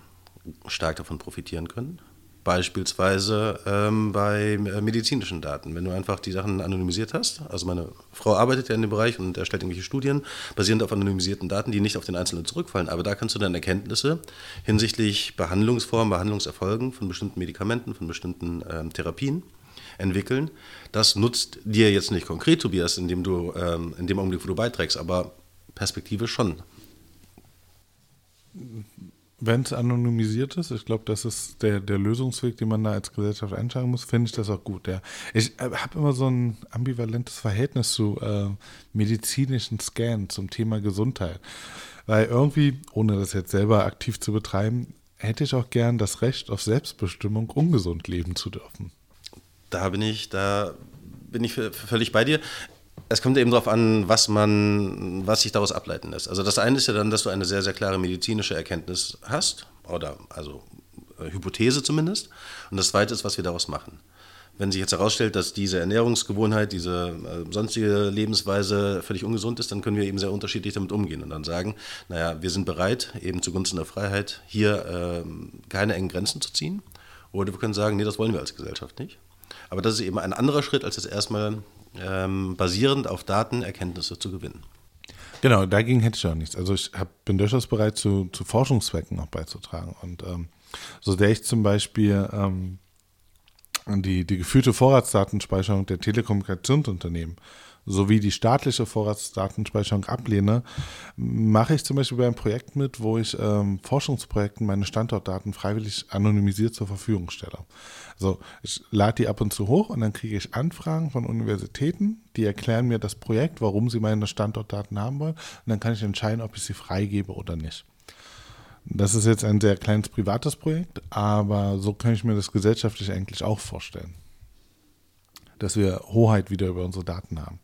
stark davon profitieren können. Beispielsweise ähm, bei äh, medizinischen Daten. Wenn du einfach die Sachen anonymisiert hast, also meine Frau arbeitet ja in dem Bereich und erstellt irgendwelche Studien basierend auf anonymisierten Daten, die nicht auf den Einzelnen zurückfallen. Aber da kannst du dann Erkenntnisse hinsichtlich Behandlungsformen, Behandlungserfolgen von bestimmten Medikamenten, von bestimmten ähm, Therapien entwickeln. Das nutzt dir jetzt nicht konkret, Tobias, indem du ähm, in dem Augenblick, wo du beiträgst, aber Perspektive schon wenn es anonymisiert ist, ich glaube, das ist der, der Lösungsweg, den man da als Gesellschaft einschlagen muss, finde ich das auch gut. Ja. Ich äh, habe immer so ein ambivalentes Verhältnis zu äh, medizinischen Scans zum Thema Gesundheit. Weil irgendwie, ohne das jetzt selber aktiv zu betreiben, hätte ich auch gern das Recht auf Selbstbestimmung, ungesund leben zu dürfen. Da bin ich, da bin ich völlig bei dir es kommt eben darauf an, was man, was sich daraus ableiten lässt. Also das eine ist ja dann, dass du eine sehr, sehr klare medizinische Erkenntnis hast, oder also äh, Hypothese zumindest. Und das zweite ist, was wir daraus machen. Wenn sich jetzt herausstellt, dass diese Ernährungsgewohnheit, diese äh, sonstige Lebensweise völlig ungesund ist, dann können wir eben sehr unterschiedlich damit umgehen und dann sagen, naja, wir sind bereit, eben zugunsten der Freiheit hier äh, keine engen Grenzen zu ziehen. Oder wir können sagen, nee, das wollen wir als Gesellschaft nicht. Aber das ist eben ein anderer Schritt, als jetzt erstmal ähm, basierend auf Daten Erkenntnisse zu gewinnen. Genau, dagegen hätte ich auch nichts. Also ich hab, bin durchaus bereit, zu, zu Forschungszwecken auch beizutragen. Und ähm, so sehr ich zum Beispiel ähm, die, die geführte Vorratsdatenspeicherung der Telekommunikationsunternehmen sowie die staatliche Vorratsdatenspeicherung ablehne, mache ich zum Beispiel bei einem Projekt mit, wo ich ähm, Forschungsprojekten meine Standortdaten freiwillig anonymisiert zur Verfügung stelle. Also ich lade die ab und zu hoch und dann kriege ich Anfragen von Universitäten, die erklären mir das Projekt, warum sie meine Standortdaten haben wollen. Und dann kann ich entscheiden, ob ich sie freigebe oder nicht. Das ist jetzt ein sehr kleines privates Projekt, aber so kann ich mir das gesellschaftlich eigentlich auch vorstellen. Dass wir Hoheit wieder über unsere Daten haben.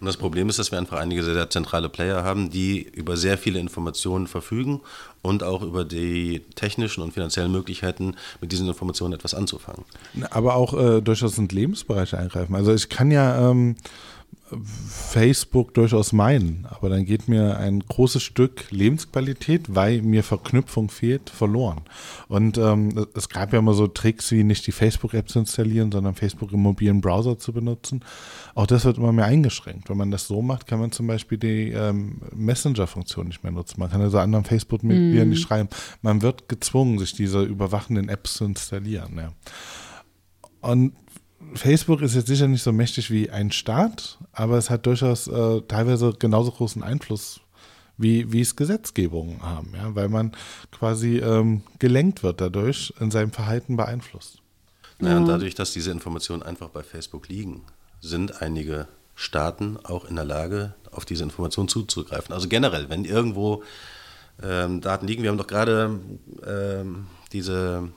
Und das Problem ist, dass wir einfach einige sehr, sehr zentrale Player haben, die über sehr viele Informationen verfügen und auch über die technischen und finanziellen Möglichkeiten, mit diesen Informationen etwas anzufangen. Aber auch äh, durchaus in Lebensbereiche eingreifen. Also ich kann ja ähm, Facebook durchaus meinen, aber dann geht mir ein großes Stück Lebensqualität, weil mir Verknüpfung fehlt, verloren. Und ähm, es gab ja immer so Tricks wie nicht die Facebook-App zu installieren, sondern Facebook im mobilen Browser zu benutzen. Auch das wird immer mehr eingeschränkt. Wenn man das so macht, kann man zum Beispiel die ähm, Messenger-Funktion nicht mehr nutzen. Man kann also anderen Facebook-Mitgliedern mm. nicht schreiben. Man wird gezwungen, sich diese überwachenden Apps zu installieren. Ja. Und Facebook ist jetzt sicher nicht so mächtig wie ein Staat, aber es hat durchaus äh, teilweise genauso großen Einfluss, wie, wie es Gesetzgebungen haben, ja, weil man quasi ähm, gelenkt wird dadurch, in seinem Verhalten beeinflusst. Naja, und dadurch, dass diese Informationen einfach bei Facebook liegen, sind einige Staaten auch in der Lage, auf diese Informationen zuzugreifen. Also generell, wenn irgendwo ähm, Daten liegen, wir haben doch gerade ähm, diese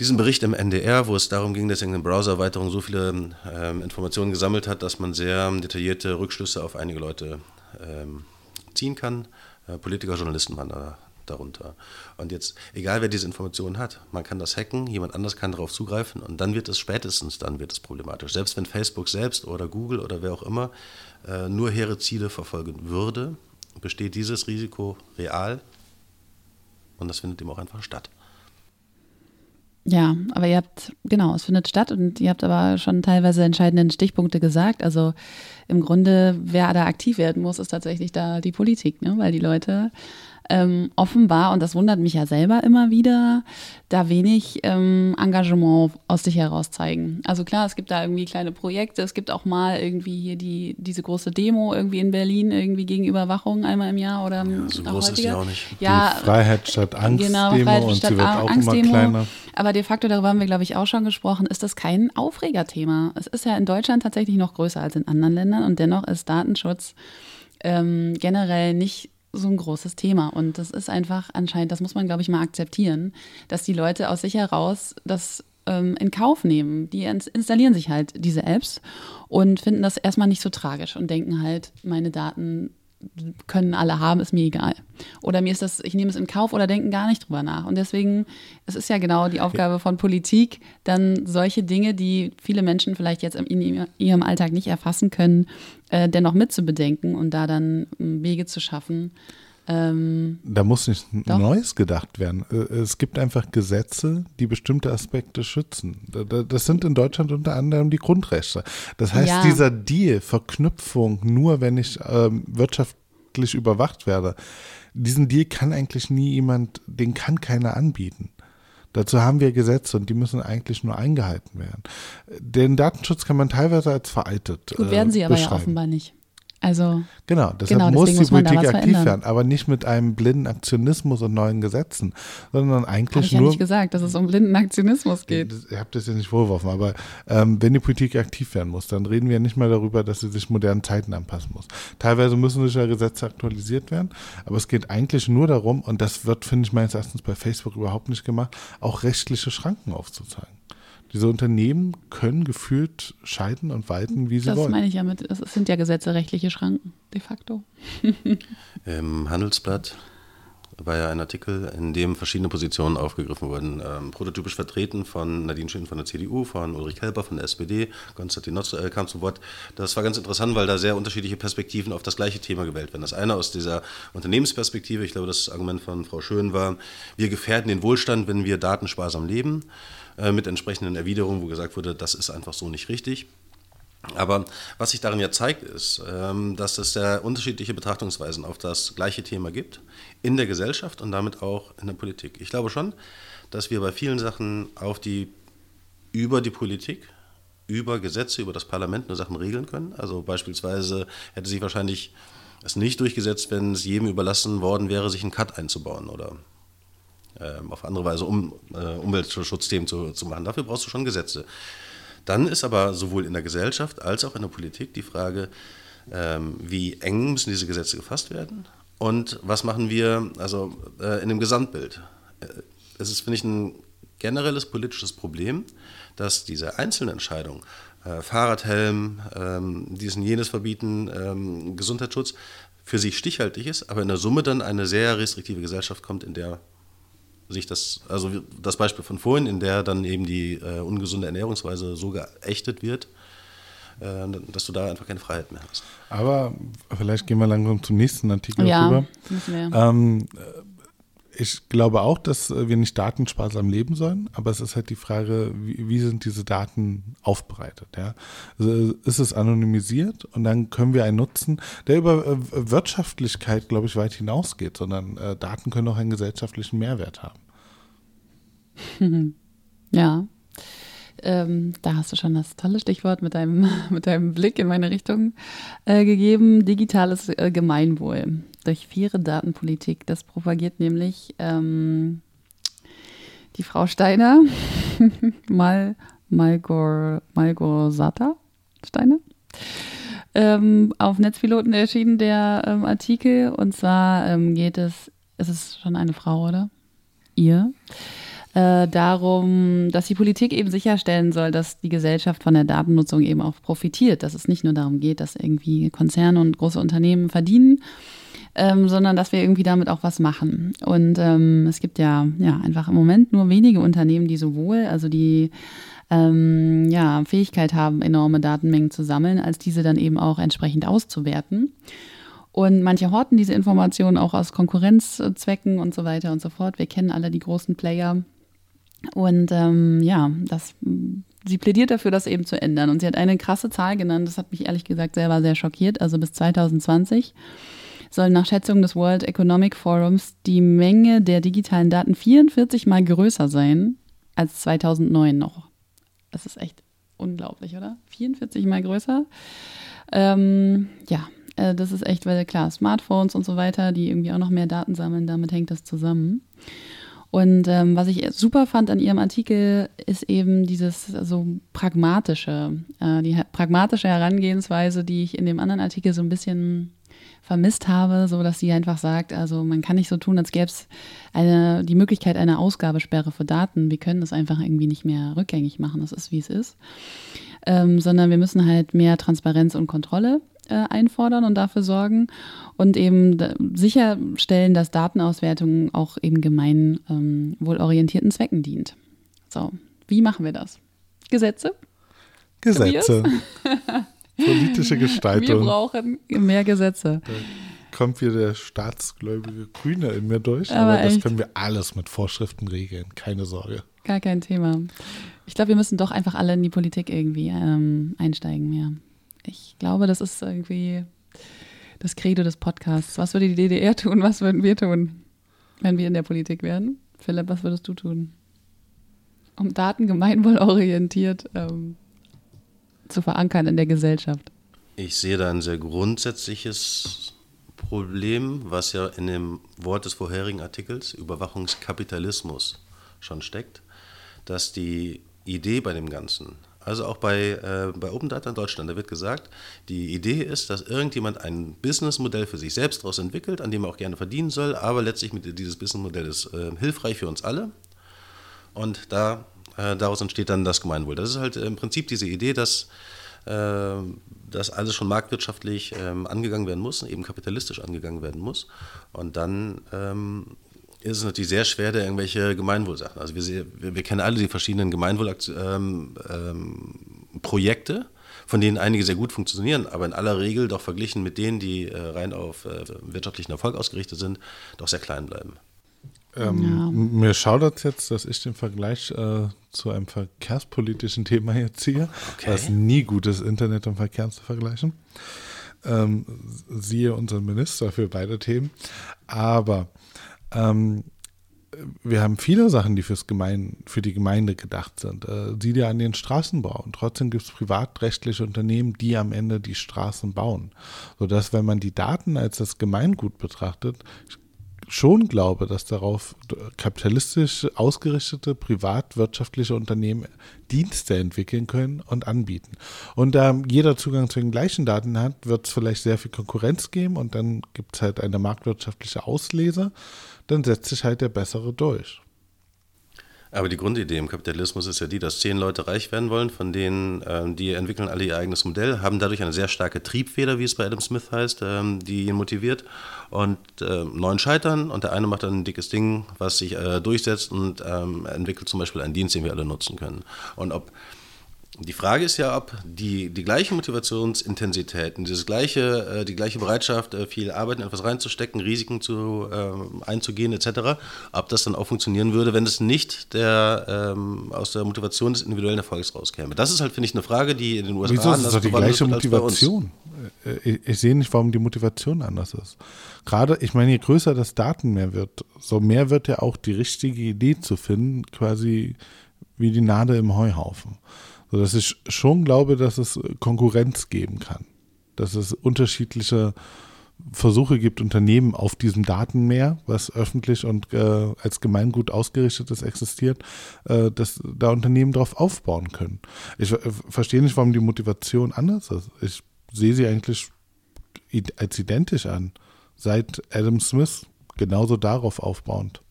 diesen Bericht im NDR, wo es darum ging, dass irgendeine Browser-Erweiterung so viele ähm, Informationen gesammelt hat, dass man sehr detaillierte Rückschlüsse auf einige Leute ähm, ziehen kann. Äh, Politiker, Journalisten waren da darunter. Und jetzt, egal wer diese Informationen hat, man kann das hacken, jemand anders kann darauf zugreifen und dann wird es spätestens, dann wird es problematisch. Selbst wenn Facebook selbst oder Google oder wer auch immer äh, nur hehre Ziele verfolgen würde, besteht dieses Risiko real und das findet eben auch einfach statt. Ja, aber ihr habt, genau, es findet statt und ihr habt aber schon teilweise entscheidende Stichpunkte gesagt. Also im Grunde, wer da aktiv werden muss, ist tatsächlich da die Politik, ne? weil die Leute ähm, offenbar, und das wundert mich ja selber immer wieder, da wenig ähm, Engagement aus sich heraus zeigen. Also klar, es gibt da irgendwie kleine Projekte, es gibt auch mal irgendwie hier die, diese große Demo irgendwie in Berlin, irgendwie gegen Überwachung einmal im Jahr oder ja, so groß häufiger. ist die auch nicht. Ja, die Freiheit statt Angst genau, Demo Freiheit und statt sie wird auch Angst immer kleiner. Aber de facto, darüber haben wir, glaube ich, auch schon gesprochen, ist das kein Aufregerthema. Es ist ja in Deutschland tatsächlich noch größer als in anderen Ländern und dennoch ist Datenschutz ähm, generell nicht so ein großes Thema. Und das ist einfach anscheinend, das muss man, glaube ich, mal akzeptieren, dass die Leute aus sich heraus das ähm, in Kauf nehmen. Die installieren sich halt diese Apps und finden das erstmal nicht so tragisch und denken halt, meine Daten können alle haben, ist mir egal. Oder mir ist das, ich nehme es in Kauf oder denken gar nicht drüber nach. Und deswegen, es ist ja genau die Aufgabe von Politik, dann solche Dinge, die viele Menschen vielleicht jetzt in ihrem Alltag nicht erfassen können, äh, dennoch mitzubedenken und da dann ähm, Wege zu schaffen. Ähm, da muss nicht doch. Neues gedacht werden. Äh, es gibt einfach Gesetze, die bestimmte Aspekte schützen. Das sind in Deutschland unter anderem die Grundrechte. Das heißt, ja. dieser Deal, Verknüpfung, nur wenn ich ähm, wirtschaftlich überwacht werde, diesen Deal kann eigentlich nie jemand, den kann keiner anbieten. Dazu haben wir Gesetze und die müssen eigentlich nur eingehalten werden. Den Datenschutz kann man teilweise als veraltet. Gut, werden sie aber ja offenbar nicht. Also genau, deshalb genau, muss die muss Politik aktiv verändern. werden, aber nicht mit einem blinden Aktionismus und neuen Gesetzen, sondern eigentlich ich nur. Ich ja nicht gesagt, dass es um blinden Aktionismus geht. Ihr habt das ja nicht vorgeworfen, aber ähm, wenn die Politik aktiv werden muss, dann reden wir nicht mehr darüber, dass sie sich modernen Zeiten anpassen muss. Teilweise müssen sich ja Gesetze aktualisiert werden, aber es geht eigentlich nur darum, und das wird, finde ich meines Erachtens bei Facebook überhaupt nicht gemacht, auch rechtliche Schranken aufzuzeigen. Diese Unternehmen können gefühlt scheiden und walten, wie sie das wollen. Das meine ich ja mit, es sind ja Gesetze, rechtliche Schranken, de facto. [LAUGHS] Im Handelsblatt war ja ein Artikel, in dem verschiedene Positionen aufgegriffen wurden. Ähm, prototypisch vertreten von Nadine Schön von der CDU, von Ulrich Kelber von der SPD, Konstantin Notz äh, kam zu Wort. Das war ganz interessant, weil da sehr unterschiedliche Perspektiven auf das gleiche Thema gewählt werden. Das eine aus dieser Unternehmensperspektive, ich glaube, das Argument von Frau Schön war, wir gefährden den Wohlstand, wenn wir datensparsam leben. Äh, mit entsprechenden Erwiderungen, wo gesagt wurde, das ist einfach so nicht richtig. Aber was sich darin ja zeigt, ist, ähm, dass es sehr unterschiedliche Betrachtungsweisen auf das gleiche Thema gibt, in der Gesellschaft und damit auch in der Politik. Ich glaube schon, dass wir bei vielen Sachen auf die, über die Politik, über Gesetze, über das Parlament nur Sachen regeln können. Also beispielsweise hätte sich wahrscheinlich es nicht durchgesetzt, wenn es jedem überlassen worden wäre, sich einen Cut einzubauen oder auf andere Weise um, äh, Umweltschutzthemen zu, zu machen. Dafür brauchst du schon Gesetze. Dann ist aber sowohl in der Gesellschaft als auch in der Politik die Frage, ähm, wie eng müssen diese Gesetze gefasst werden und was machen wir also äh, in dem Gesamtbild. Äh, es ist, finde ich, ein generelles politisches Problem, dass diese einzelnen Entscheidungen, äh, Fahrradhelm, ähm, diesen jenes verbieten, ähm, Gesundheitsschutz, für sich stichhaltig ist, aber in der Summe dann eine sehr restriktive Gesellschaft kommt, in der sich das, also das Beispiel von vorhin, in der dann eben die äh, ungesunde Ernährungsweise so geächtet wird, äh, dass du da einfach keine Freiheit mehr hast. Aber vielleicht gehen wir langsam zum nächsten Artikel ja, rüber. müssen wir. Ähm, ich glaube auch, dass wir nicht datensparsam leben sollen, aber es ist halt die Frage, wie, wie sind diese Daten aufbereitet? Ja? Also ist es anonymisiert und dann können wir einen nutzen, der über äh, Wirtschaftlichkeit, glaube ich, weit hinausgeht, sondern äh, Daten können auch einen gesellschaftlichen Mehrwert haben. [LAUGHS] Ja. Ähm, da hast du schon das tolle Stichwort mit deinem, [LAUGHS] mit deinem Blick in meine Richtung äh, gegeben. Digitales äh, Gemeinwohl durch faire Datenpolitik. Das propagiert nämlich ähm, die Frau Steiner, [LAUGHS] Mal, Malgor, Malgor Sata Steiner. Ähm, auf Netzpiloten erschienen der ähm, Artikel und zwar ähm, geht es, es ist schon eine Frau, oder? Ihr äh, darum, dass die Politik eben sicherstellen soll, dass die Gesellschaft von der Datennutzung eben auch profitiert, dass es nicht nur darum geht, dass irgendwie Konzerne und große Unternehmen verdienen, ähm, sondern dass wir irgendwie damit auch was machen. Und ähm, es gibt ja, ja einfach im Moment nur wenige Unternehmen, die sowohl, also die ähm, ja, Fähigkeit haben, enorme Datenmengen zu sammeln, als diese dann eben auch entsprechend auszuwerten. Und manche horten diese Informationen auch aus Konkurrenzzwecken und so weiter und so fort. Wir kennen alle die großen Player, und ähm, ja, das, sie plädiert dafür, das eben zu ändern. Und sie hat eine krasse Zahl genannt, das hat mich ehrlich gesagt selber sehr schockiert. Also bis 2020 soll nach Schätzungen des World Economic Forums die Menge der digitalen Daten 44 mal größer sein als 2009 noch. Das ist echt unglaublich, oder? 44 mal größer. Ähm, ja, äh, das ist echt, weil klar, Smartphones und so weiter, die irgendwie auch noch mehr Daten sammeln, damit hängt das zusammen. Und ähm, was ich super fand an ihrem Artikel, ist eben dieses so pragmatische, äh, die pragmatische Herangehensweise, die ich in dem anderen Artikel so ein bisschen vermisst habe, so dass sie einfach sagt, also man kann nicht so tun, als gäbe es eine, die Möglichkeit einer Ausgabesperre für Daten. Wir können das einfach irgendwie nicht mehr rückgängig machen. Das ist, wie es ist. Ähm, sondern wir müssen halt mehr Transparenz und Kontrolle äh, einfordern und dafür sorgen und eben sicherstellen, dass Datenauswertung auch eben gemeinwohlorientierten ähm, Zwecken dient. So, wie machen wir das? Gesetze? Gesetze. [LAUGHS] Politische Gestaltung. Wir brauchen mehr Gesetze. Da kommt wieder der staatsgläubige Grüne in mir durch, aber, aber das können wir alles mit Vorschriften regeln, keine Sorge. Gar kein Thema. Ich glaube, wir müssen doch einfach alle in die Politik irgendwie ähm, einsteigen, ja. Ich glaube, das ist irgendwie das Credo des Podcasts. Was würde die DDR tun? Was würden wir tun, wenn wir in der Politik wären? Philipp, was würdest du tun? Um Daten gemeinwohlorientiert ähm, zu verankern in der Gesellschaft. Ich sehe da ein sehr grundsätzliches Problem, was ja in dem Wort des vorherigen Artikels Überwachungskapitalismus schon steckt, dass die Idee bei dem Ganzen also auch bei, äh, bei Open Data in Deutschland, da wird gesagt, die Idee ist, dass irgendjemand ein Businessmodell für sich selbst daraus entwickelt, an dem er auch gerne verdienen soll, aber letztlich mit dieses Businessmodell ist äh, hilfreich für uns alle. Und da, äh, daraus entsteht dann das Gemeinwohl. Das ist halt im Prinzip diese Idee, dass äh, dass alles schon marktwirtschaftlich ähm, angegangen werden muss, eben kapitalistisch angegangen werden muss. Und dann ähm, ist es natürlich sehr schwer, da irgendwelche Gemeinwohlsachen. Also wir, wir, wir kennen alle die verschiedenen Gemeinwohlprojekte, ähm, ähm, von denen einige sehr gut funktionieren, aber in aller Regel doch verglichen mit denen, die äh, rein auf äh, wirtschaftlichen Erfolg ausgerichtet sind, doch sehr klein bleiben. Ähm, ja. Mir schaudert jetzt, dass ich den Vergleich äh, zu einem verkehrspolitischen Thema jetzt ziehe, okay. was nie gut ist, Internet und Verkehr zu vergleichen. Ähm, siehe unseren Minister für beide Themen. Aber ähm, wir haben viele Sachen, die fürs Gemein, für die Gemeinde gedacht sind. Äh, sieh dir an den Straßenbau. Und trotzdem gibt es privatrechtliche Unternehmen, die am Ende die Straßen bauen. Sodass, wenn man die Daten als das Gemeingut betrachtet, schon glaube, dass darauf kapitalistisch ausgerichtete privatwirtschaftliche Unternehmen Dienste entwickeln können und anbieten. Und da jeder Zugang zu den gleichen Daten hat, wird es vielleicht sehr viel Konkurrenz geben und dann gibt es halt eine marktwirtschaftliche Auslese dann setzt sich halt der Bessere durch. Aber die Grundidee im Kapitalismus ist ja die, dass zehn Leute reich werden wollen, von denen, ähm, die entwickeln alle ihr eigenes Modell, haben dadurch eine sehr starke Triebfeder, wie es bei Adam Smith heißt, ähm, die ihn motiviert und äh, neun scheitern und der eine macht dann ein dickes Ding, was sich äh, durchsetzt und ähm, entwickelt zum Beispiel einen Dienst, den wir alle nutzen können. Und ob Die Frage ist ja, ob die, die gleiche Motivationsintensität und dieses gleiche, äh, die gleiche Bereitschaft, äh, viel Arbeit in etwas reinzustecken, Risiken zu, äh, einzugehen etc., ob das dann auch funktionieren würde, wenn es nicht der, ähm, aus der Motivation des individuellen Erfolgs rauskäme. Das ist halt, finde ich, eine Frage, die in den USA Wieso ist das die gleiche wird. Motivation? Äh, Ich, ich sehe nicht, warum die Motivation anders ist. Gerade, ich meine, je größer das Datenmeer wird, so mehr wird ja auch die richtige Idee zu finden, quasi wie die Nadel im Heuhaufen. So dass ich schon glaube, dass es Konkurrenz geben kann. Dass es unterschiedliche Versuche gibt, Unternehmen auf diesem Datenmeer, was öffentlich und äh, als Gemeingut ausgerichtetes existiert, äh, dass da Unternehmen drauf aufbauen können. Ich äh, verstehe nicht, warum die Motivation anders ist. Ich sehe sie eigentlich als identisch an. Seit Adam Smith genauso darauf aufbauend.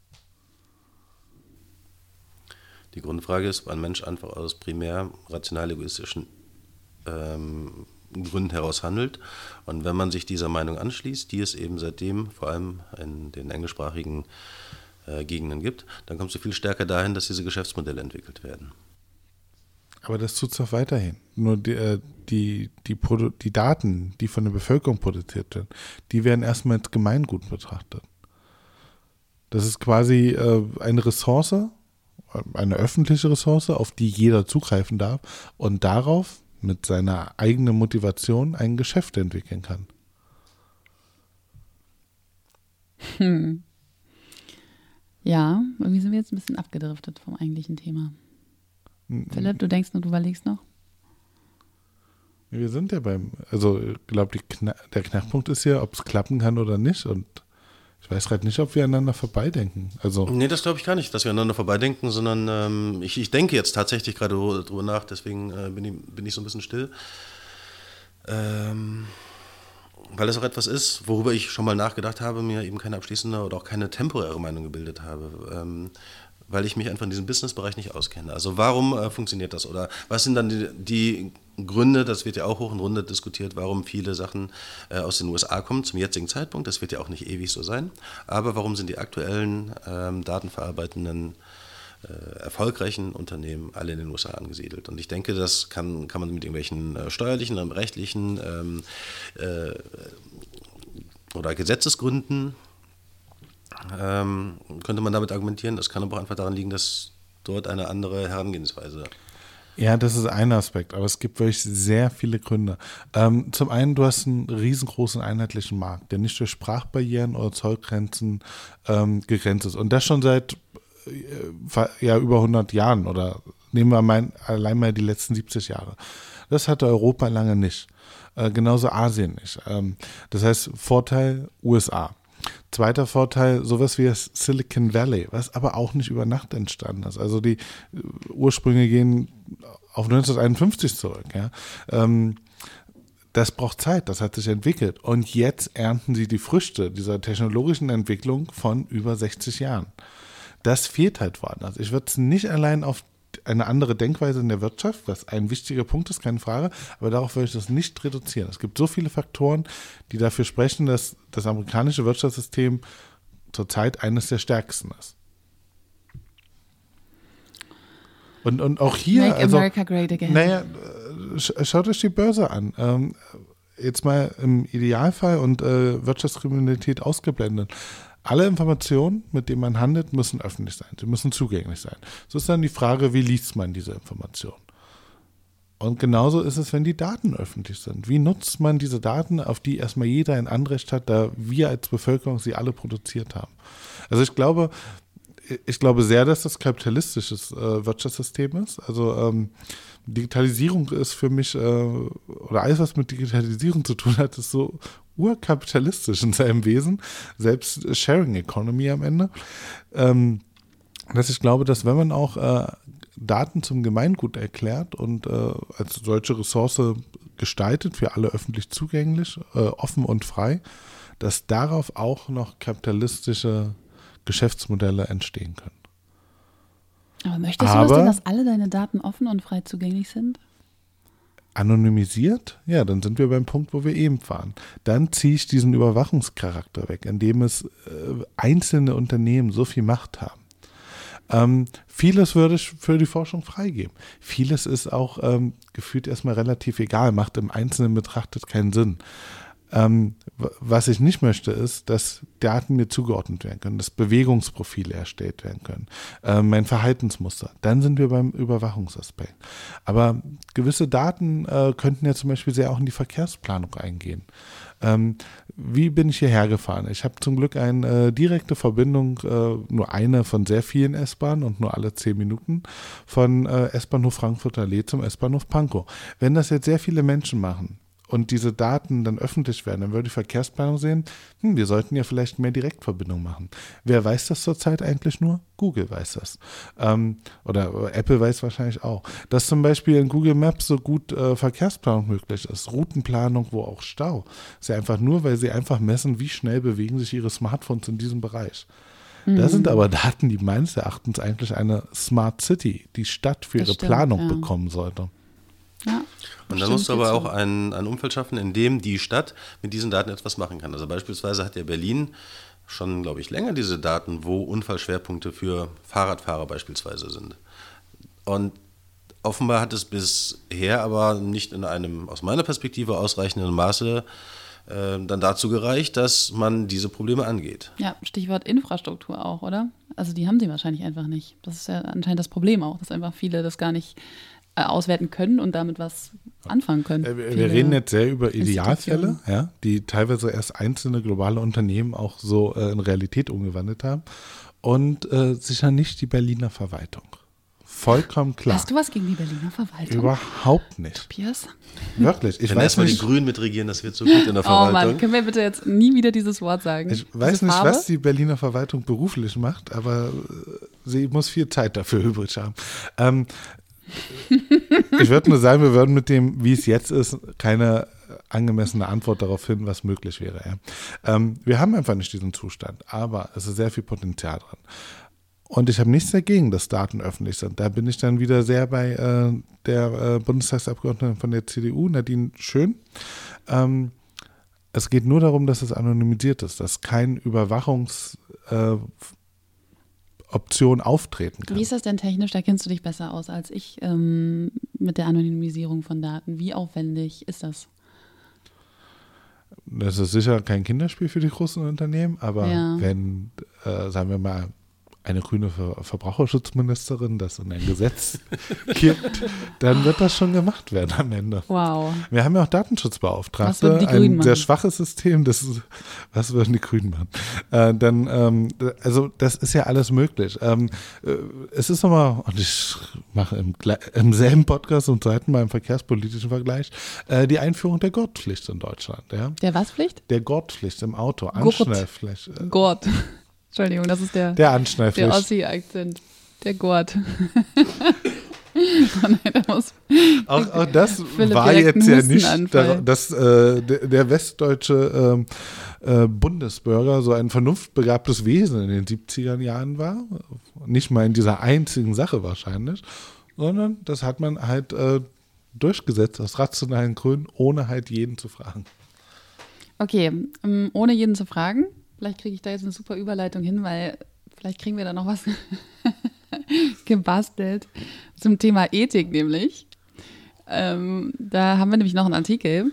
Die Grundfrage ist, ob ein Mensch einfach aus primär rational egoistischen ähm, Gründen heraus handelt. Und wenn man sich dieser Meinung anschließt, die es eben seitdem vor allem in den englischsprachigen äh, Gegenden gibt, dann kommst du viel stärker dahin, dass diese Geschäftsmodelle entwickelt werden. Aber das tut es auch weiterhin. Nur die, äh, die, die, die Daten, die von der Bevölkerung produziert werden, die werden erstmal als Gemeingut betrachtet. Das ist quasi äh, eine Ressource, eine öffentliche Ressource, auf die jeder zugreifen darf und darauf mit seiner eigenen Motivation ein Geschäft entwickeln kann. Ja, irgendwie sind wir jetzt ein bisschen abgedriftet vom eigentlichen Thema. Philipp, du denkst noch, du überlegst noch? Wir sind ja beim, also ich glaube, Kna der Knackpunkt ist ja, ob es klappen kann oder nicht. Und ich weiß gerade nicht, ob wir aneinander vorbeidenken. Also Nee, das glaube ich gar nicht, dass wir aneinander vorbeidenken, sondern ähm, ich, ich denke jetzt tatsächlich gerade drüber nach, deswegen äh, bin, ich, bin ich so ein bisschen still. Ähm, weil es auch etwas ist, worüber ich schon mal nachgedacht habe, mir eben keine abschließende oder auch keine temporäre Meinung gebildet habe. Ähm, weil ich mich einfach in diesem Businessbereich nicht auskenne. Also warum äh, funktioniert das? Oder was sind dann die, die, Gründe, das wird ja auch hoch und runter diskutiert, warum viele Sachen äh, aus den USA kommen zum jetzigen Zeitpunkt. Das wird ja auch nicht ewig so sein. Aber warum sind die aktuellen ähm, datenverarbeitenden äh, erfolgreichen Unternehmen alle in den USA angesiedelt. Und ich denke, das kann, kann man mit irgendwelchen äh, steuerlichen, rechtlichen ähm, äh, oder Gesetzesgründen ähm, könnte man damit argumentieren. Das kann aber einfach daran liegen, dass dort eine andere Herangehensweise. Ja, das ist ein Aspekt, aber es gibt wirklich sehr viele Gründe. Ähm, zum einen, du hast einen riesengroßen einheitlichen Markt, der nicht durch Sprachbarrieren oder Zollgrenzen ähm, gegrenzt ist. Und das schon seit äh, ja, über 100 Jahren oder nehmen wir mein, allein mal die letzten 70 Jahre. Das hatte Europa lange nicht. Äh, genauso Asien nicht. Ähm, das heißt, Vorteil USA. Zweiter Vorteil, sowas wie das Silicon Valley, was aber auch nicht über Nacht entstanden ist. Also die Ursprünge gehen auf 1951 zurück. Ja. Ähm, das braucht Zeit, das hat sich entwickelt. Und jetzt ernten sie die Früchte dieser technologischen Entwicklung von über 60 Jahren. Das fehlt halt woanders. Ich würde es nicht allein auf eine andere Denkweise in der Wirtschaft, was ein wichtiger Punkt ist, keine Frage, aber darauf würde ich das nicht reduzieren. Es gibt so viele Faktoren, die dafür sprechen, dass das amerikanische Wirtschaftssystem zurzeit eines der stärksten ist. Und, und auch hier. Make also, America great again. Naja, schaut euch die Börse an. Ähm, jetzt mal im Idealfall und äh, Wirtschaftskriminalität ausgeblendet. Alle Informationen, mit denen man handelt, müssen öffentlich sein. Sie müssen zugänglich sein. So ist dann die Frage, wie liest man diese Informationen? Und genauso ist es, wenn die Daten öffentlich sind. Wie nutzt man diese Daten, auf die erstmal jeder ein Anrecht hat, da wir als Bevölkerung sie alle produziert haben? Also ich glaube, ich glaube sehr, dass das kapitalistisches äh, Wirtschaftssystem ist. Also ähm, Digitalisierung ist für mich, äh, oder alles, was mit Digitalisierung zu tun hat, ist so urkapitalistisch in seinem [LAUGHS] Wesen, selbst Sharing Economy am Ende. Ähm, dass ich glaube, dass wenn man auch äh, Daten zum Gemeingut erklärt und äh, als solche Ressource gestaltet, für alle öffentlich zugänglich, äh, offen und frei, dass darauf auch noch kapitalistische Geschäftsmodelle entstehen können. Aber möchtest Aber- du das denn, dass alle deine Daten offen und frei zugänglich sind? Anonymisiert? Ja, dann sind wir beim Punkt, wo wir eben waren. Dann ziehe ich diesen Überwachungscharakter weg, indem es äh, einzelne Unternehmen so viel Macht haben. Ähm, vieles würde ich für die Forschung freigeben. Vieles ist auch ähm, gefühlt erstmal relativ egal, macht im Einzelnen betrachtet keinen Sinn. Ähm, was ich nicht möchte, ist, dass Daten mir zugeordnet werden können, dass Bewegungsprofile erstellt werden können, äh, mein Verhaltensmuster. Dann sind wir beim Überwachungsaspekt. Aber gewisse Daten äh, könnten ja zum Beispiel sehr auch in die Verkehrsplanung eingehen. Ähm, wie bin ich hierher gefahren? Ich habe zum Glück eine äh, direkte Verbindung, äh, nur eine von sehr vielen S-Bahnen und nur alle zehn Minuten von äh, S-Bahnhof Frankfurt Allee zum S-Bahnhof Pankow. Wenn das jetzt sehr viele Menschen machen, und diese Daten dann öffentlich werden, dann würde die Verkehrsplanung sehen, hm, wir sollten ja vielleicht mehr Direktverbindung machen. Wer weiß das zurzeit eigentlich nur? Google weiß das. Ähm, oder Apple weiß wahrscheinlich auch. Dass zum Beispiel in Google Maps so gut äh, Verkehrsplanung möglich ist, Routenplanung, wo auch Stau. Ist ja einfach nur, weil sie einfach messen, wie schnell bewegen sich ihre Smartphones in diesem Bereich. Das sind aber Daten, die meines Erachtens eigentlich eine Smart City, die Stadt für Das ihre stimmt, Planung ja. bekommen sollte. Ja, Und dann musst du aber auch ein, ein Umfeld schaffen, in dem die Stadt mit diesen Daten etwas machen kann. Also beispielsweise hat ja Berlin schon, glaube ich, länger diese Daten, wo Unfallschwerpunkte für Fahrradfahrer beispielsweise sind. Und offenbar hat es bisher aber nicht in einem aus meiner Perspektive ausreichenden Maße äh, dann dazu gereicht, dass man diese Probleme angeht. Ja, Stichwort Infrastruktur auch, oder? Also die haben sie wahrscheinlich einfach nicht. Das ist ja anscheinend das Problem auch, dass einfach viele das gar nicht auswerten können und damit was anfangen können. Äh, Wir, wir reden jetzt sehr über Idealfälle, ja, die teilweise erst einzelne globale Unternehmen auch so äh, in Realität umgewandelt haben. Und äh, sicher nicht die Berliner Verwaltung. Vollkommen klar. Hast du was gegen die Berliner Verwaltung? Überhaupt nicht. Piers? Wirklich. Ich Wenn weiß erstmal die nicht, Grünen mitregieren, das wird so gut in der [LAUGHS] Oh Mann, Verwaltung. können wir bitte jetzt nie wieder dieses Wort sagen? ich weiß Diese nicht Farbe? was die Berliner Verwaltung beruflich macht, aber äh, sie muss viel Zeit dafür [LAUGHS] übrig haben. Ähm, [LAUGHS] ich würde nur sagen, wir würden mit dem, wie es jetzt ist, keine angemessene Antwort darauf finden, was möglich wäre. Ja. Ähm, wir haben einfach nicht diesen Zustand, aber es ist sehr viel Potenzial dran. Und ich habe nichts dagegen, dass Daten öffentlich sind. Da bin ich dann wieder sehr bei äh, der äh, Bundestagsabgeordneten von der CDU, Nadine Schön. Ähm, es geht nur darum, dass es anonymisiert ist, dass kein Überwachungsoption äh, Option auftreten kann. Wie ist das denn technisch? Da kennst du dich besser aus als ich ähm, mit der Anonymisierung von Daten. Wie aufwendig ist das? Das ist sicher kein Kinderspiel für die großen Unternehmen, aber Ja. wenn, äh, sagen wir mal, eine grüne Ver Verbraucherschutzministerin das in ein Gesetz [LAUGHS] gibt, dann wird das schon gemacht werden am Ende. Wow. Wir haben ja auch Datenschutzbeauftragte, ein sehr schwaches System. Das ist, was würden die Grünen machen? Äh, dann, ähm, also das ist ja alles möglich. Ähm, äh, es ist nochmal, und ich mache im, im selben Podcast und zweiten Mal im verkehrspolitischen Vergleich, äh, die Einführung der Gurtpflicht in Deutschland. Ja? Der was Pflicht? Der Gurtpflicht im Auto, Gurt. Anschnallpflicht. Äh, Gurt. Entschuldigung, das ist der, der, der. Ossi-Akzent. Der Gurt. [LAUGHS] oh nein, da muss. Auch, auch das Philipp war jetzt ja nicht, dass äh, der, der westdeutsche ähm, äh, Bundesbürger so ein vernunftbegabtes Wesen in den 70er Jahren war. Nicht mal in dieser einzigen Sache wahrscheinlich, sondern das hat man halt äh, durchgesetzt aus rationalen Gründen, ohne halt jeden zu fragen. Okay, ähm, ohne jeden zu fragen. Vielleicht kriege ich da jetzt eine super Überleitung hin, weil vielleicht kriegen wir da noch was [LAUGHS] gebastelt zum Thema Ethik nämlich. Ähm, da haben wir nämlich noch einen Artikel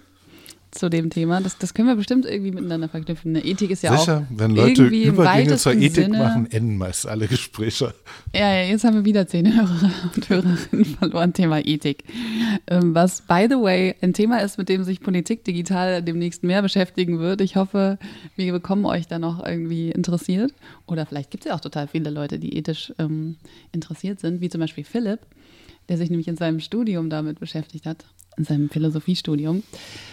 zu dem Thema. Das, das können wir bestimmt irgendwie miteinander verknüpfen. Eine Ethik ist ja Sicher, auch wenn Leute irgendwie Übergänge zur Ethik Sinne, machen, enden meist alle Gespräche. Ja, ja, jetzt haben wir wieder zehn Hörer und Hörerinnen verloren. Thema Ethik. Ähm, was, by the way, ein Thema ist, mit dem sich Politik digital demnächst mehr beschäftigen wird. Ich hoffe, wir bekommen euch da noch irgendwie interessiert. Oder vielleicht gibt es ja auch total viele Leute, die ethisch ähm, interessiert sind, wie zum Beispiel Philipp, der sich nämlich in seinem Studium damit beschäftigt hat, in seinem Philosophiestudium.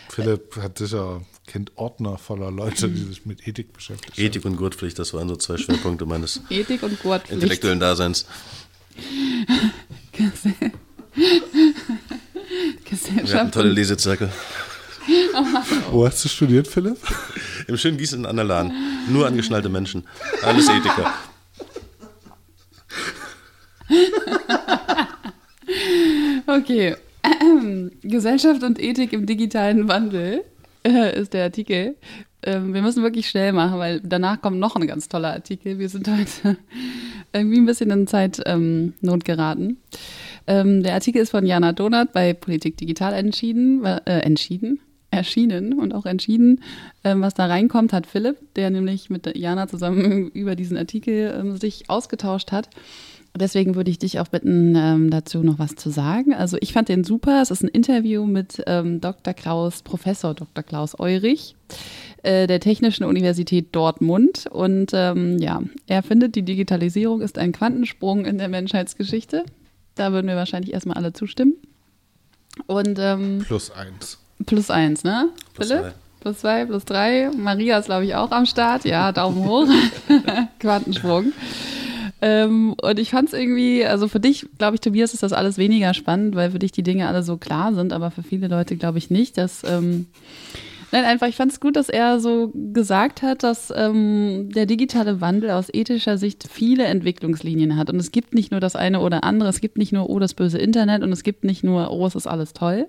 Philipp hat sicher, kennt Ordner voller Leute, die sich mit Ethik beschäftigen. Ethik und Gurtpflicht, das waren so zwei Schwerpunkte meines [LAUGHS] Ethik und Gurtpflicht. intellektuellen Daseins. Wir hatten Gesellschaft tolle und Lesezirkel. Wo hast du studiert, Philipp? Im schönen Gießen an der Lahn. Nur angeschnallte Menschen. Alles Ethiker. Okay. Gesellschaft und Ethik im digitalen Wandel äh, ist der Artikel. Ähm, wir müssen wirklich schnell machen, weil danach kommt noch ein ganz toller Artikel. Wir sind heute [LAUGHS] irgendwie ein bisschen in Zeitnot ähm, geraten. Ähm, der Artikel ist von Jana Donat bei Politik Digital entschieden, äh, entschieden, erschienen und auch entschieden. Ähm, was da reinkommt, hat Philipp, der nämlich mit Jana zusammen [LAUGHS] über diesen Artikel ähm, sich ausgetauscht hat. Deswegen würde ich dich auch bitten, ähm, dazu noch was zu sagen. Also ich fand den super. Es ist ein Interview mit ähm, Dr. Klaus, Professor Dr. Klaus Eurich äh, der Technischen Universität Dortmund. Und ähm, ja, er findet, die Digitalisierung ist ein Quantensprung in der Menschheitsgeschichte. Da würden wir wahrscheinlich erstmal alle zustimmen. Und ähm, plus eins. Plus eins, ne? Plus Philipp? zwei. Plus zwei, plus drei. Maria ist, glaube ich, auch am Start. Ja, Daumen hoch. [LAUGHS] Quantensprung. Ähm, und ich fand es irgendwie, also für dich, glaube ich, Tobias, ist das alles weniger spannend, weil für dich die Dinge alle so klar sind, aber für viele Leute glaube ich nicht, dass. Ähm, Nein, einfach, ich fand es gut, dass er so gesagt hat, dass ähm, der digitale Wandel aus ethischer Sicht viele Entwicklungslinien hat. Und es gibt nicht nur das eine oder andere, es gibt nicht nur, oh, das böse Internet und es gibt nicht nur, oh, es ist alles toll.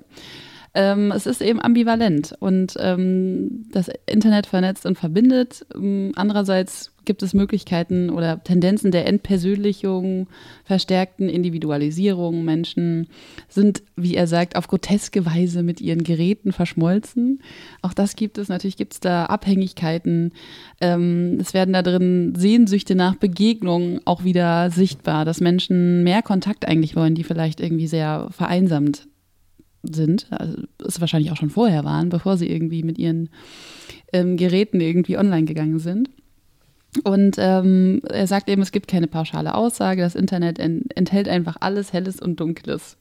Ähm, es ist eben ambivalent und ähm, das Internet vernetzt und verbindet. Ähm, andererseits gibt es Möglichkeiten oder Tendenzen der Entpersönlichung, verstärkten Individualisierung. Menschen sind, wie er sagt, auf groteske Weise mit ihren Geräten verschmolzen. Auch das gibt es. Natürlich gibt es da Abhängigkeiten. Ähm, es werden da drin Sehnsüchte nach Begegnungen auch wieder sichtbar, dass Menschen mehr Kontakt eigentlich wollen, die vielleicht irgendwie sehr vereinsamt sind, also es wahrscheinlich auch schon vorher waren, bevor sie irgendwie mit ihren ähm, Geräten irgendwie online gegangen sind. Und ähm, er sagt eben, es gibt keine pauschale Aussage, das Internet en enthält einfach alles Helles und Dunkles.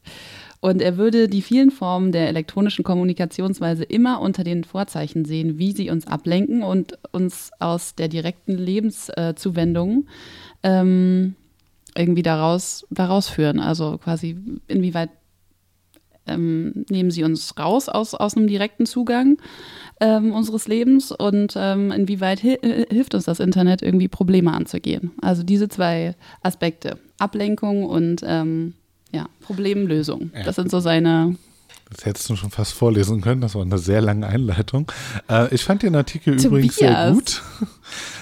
Und er würde die vielen Formen der elektronischen Kommunikationsweise immer unter den Vorzeichen sehen, wie sie uns ablenken und uns aus der direkten Lebenszuwendung ähm, irgendwie daraus, daraus führen. Also quasi, inwieweit ähm, nehmen sie uns raus aus, aus einem direkten Zugang ähm, unseres Lebens und ähm, inwieweit hi hilft uns das Internet, irgendwie Probleme anzugehen. Also diese zwei Aspekte, Ablenkung und ähm, ja, Problemlösung. Ja. Das sind so seine Das hättest du schon fast vorlesen können. Das war eine sehr lange Einleitung. Äh, ich fand den Artikel Tobias. übrigens sehr gut.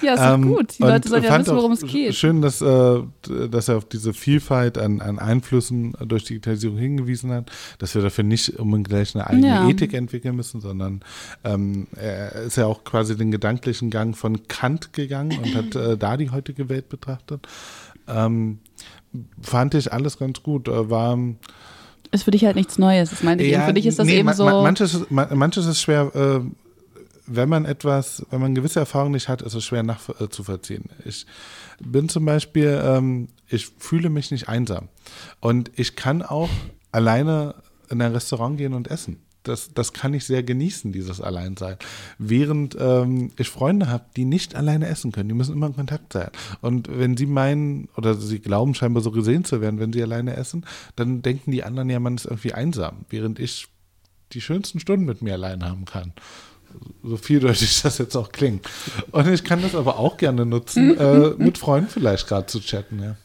Ja, ist Ähm, gut. Die Leute sollen ja wissen, worum es geht. Schön, dass, äh, dass er auf diese Vielfalt an, an Einflüssen durch Digitalisierung hingewiesen hat, dass wir dafür nicht unbedingt gleich eine eigene Ja. Ethik entwickeln müssen, sondern ähm, er ist ja auch quasi den gedanklichen Gang von Kant gegangen und hat äh, da die heutige Welt betrachtet. Ähm, fand ich alles ganz gut. Äh, war Ist für dich halt nichts Neues. Das meinte ich. eben. für dich ist das nee, eben ma- so. ma- manches, manches ist schwer, äh, wenn man etwas, wenn man gewisse Erfahrungen nicht hat, ist es schwer nachzuvollziehen. Ich bin zum Beispiel, ähm, ich fühle mich nicht einsam. Und ich kann auch alleine in ein Restaurant gehen und essen. Das, das kann ich sehr genießen, dieses Alleinsein. Während ähm, ich Freunde habe, die nicht alleine essen können, die müssen immer in Kontakt sein. Und wenn sie meinen, oder sie glauben scheinbar so gesehen zu werden, wenn sie alleine essen, dann denken die anderen ja, man ist irgendwie einsam, während ich die schönsten Stunden mit mir allein haben kann. So vieldeutig das jetzt auch klingt. Und ich kann das aber auch gerne nutzen, [LAUGHS] äh, mit Freunden vielleicht gerade zu chatten, ja.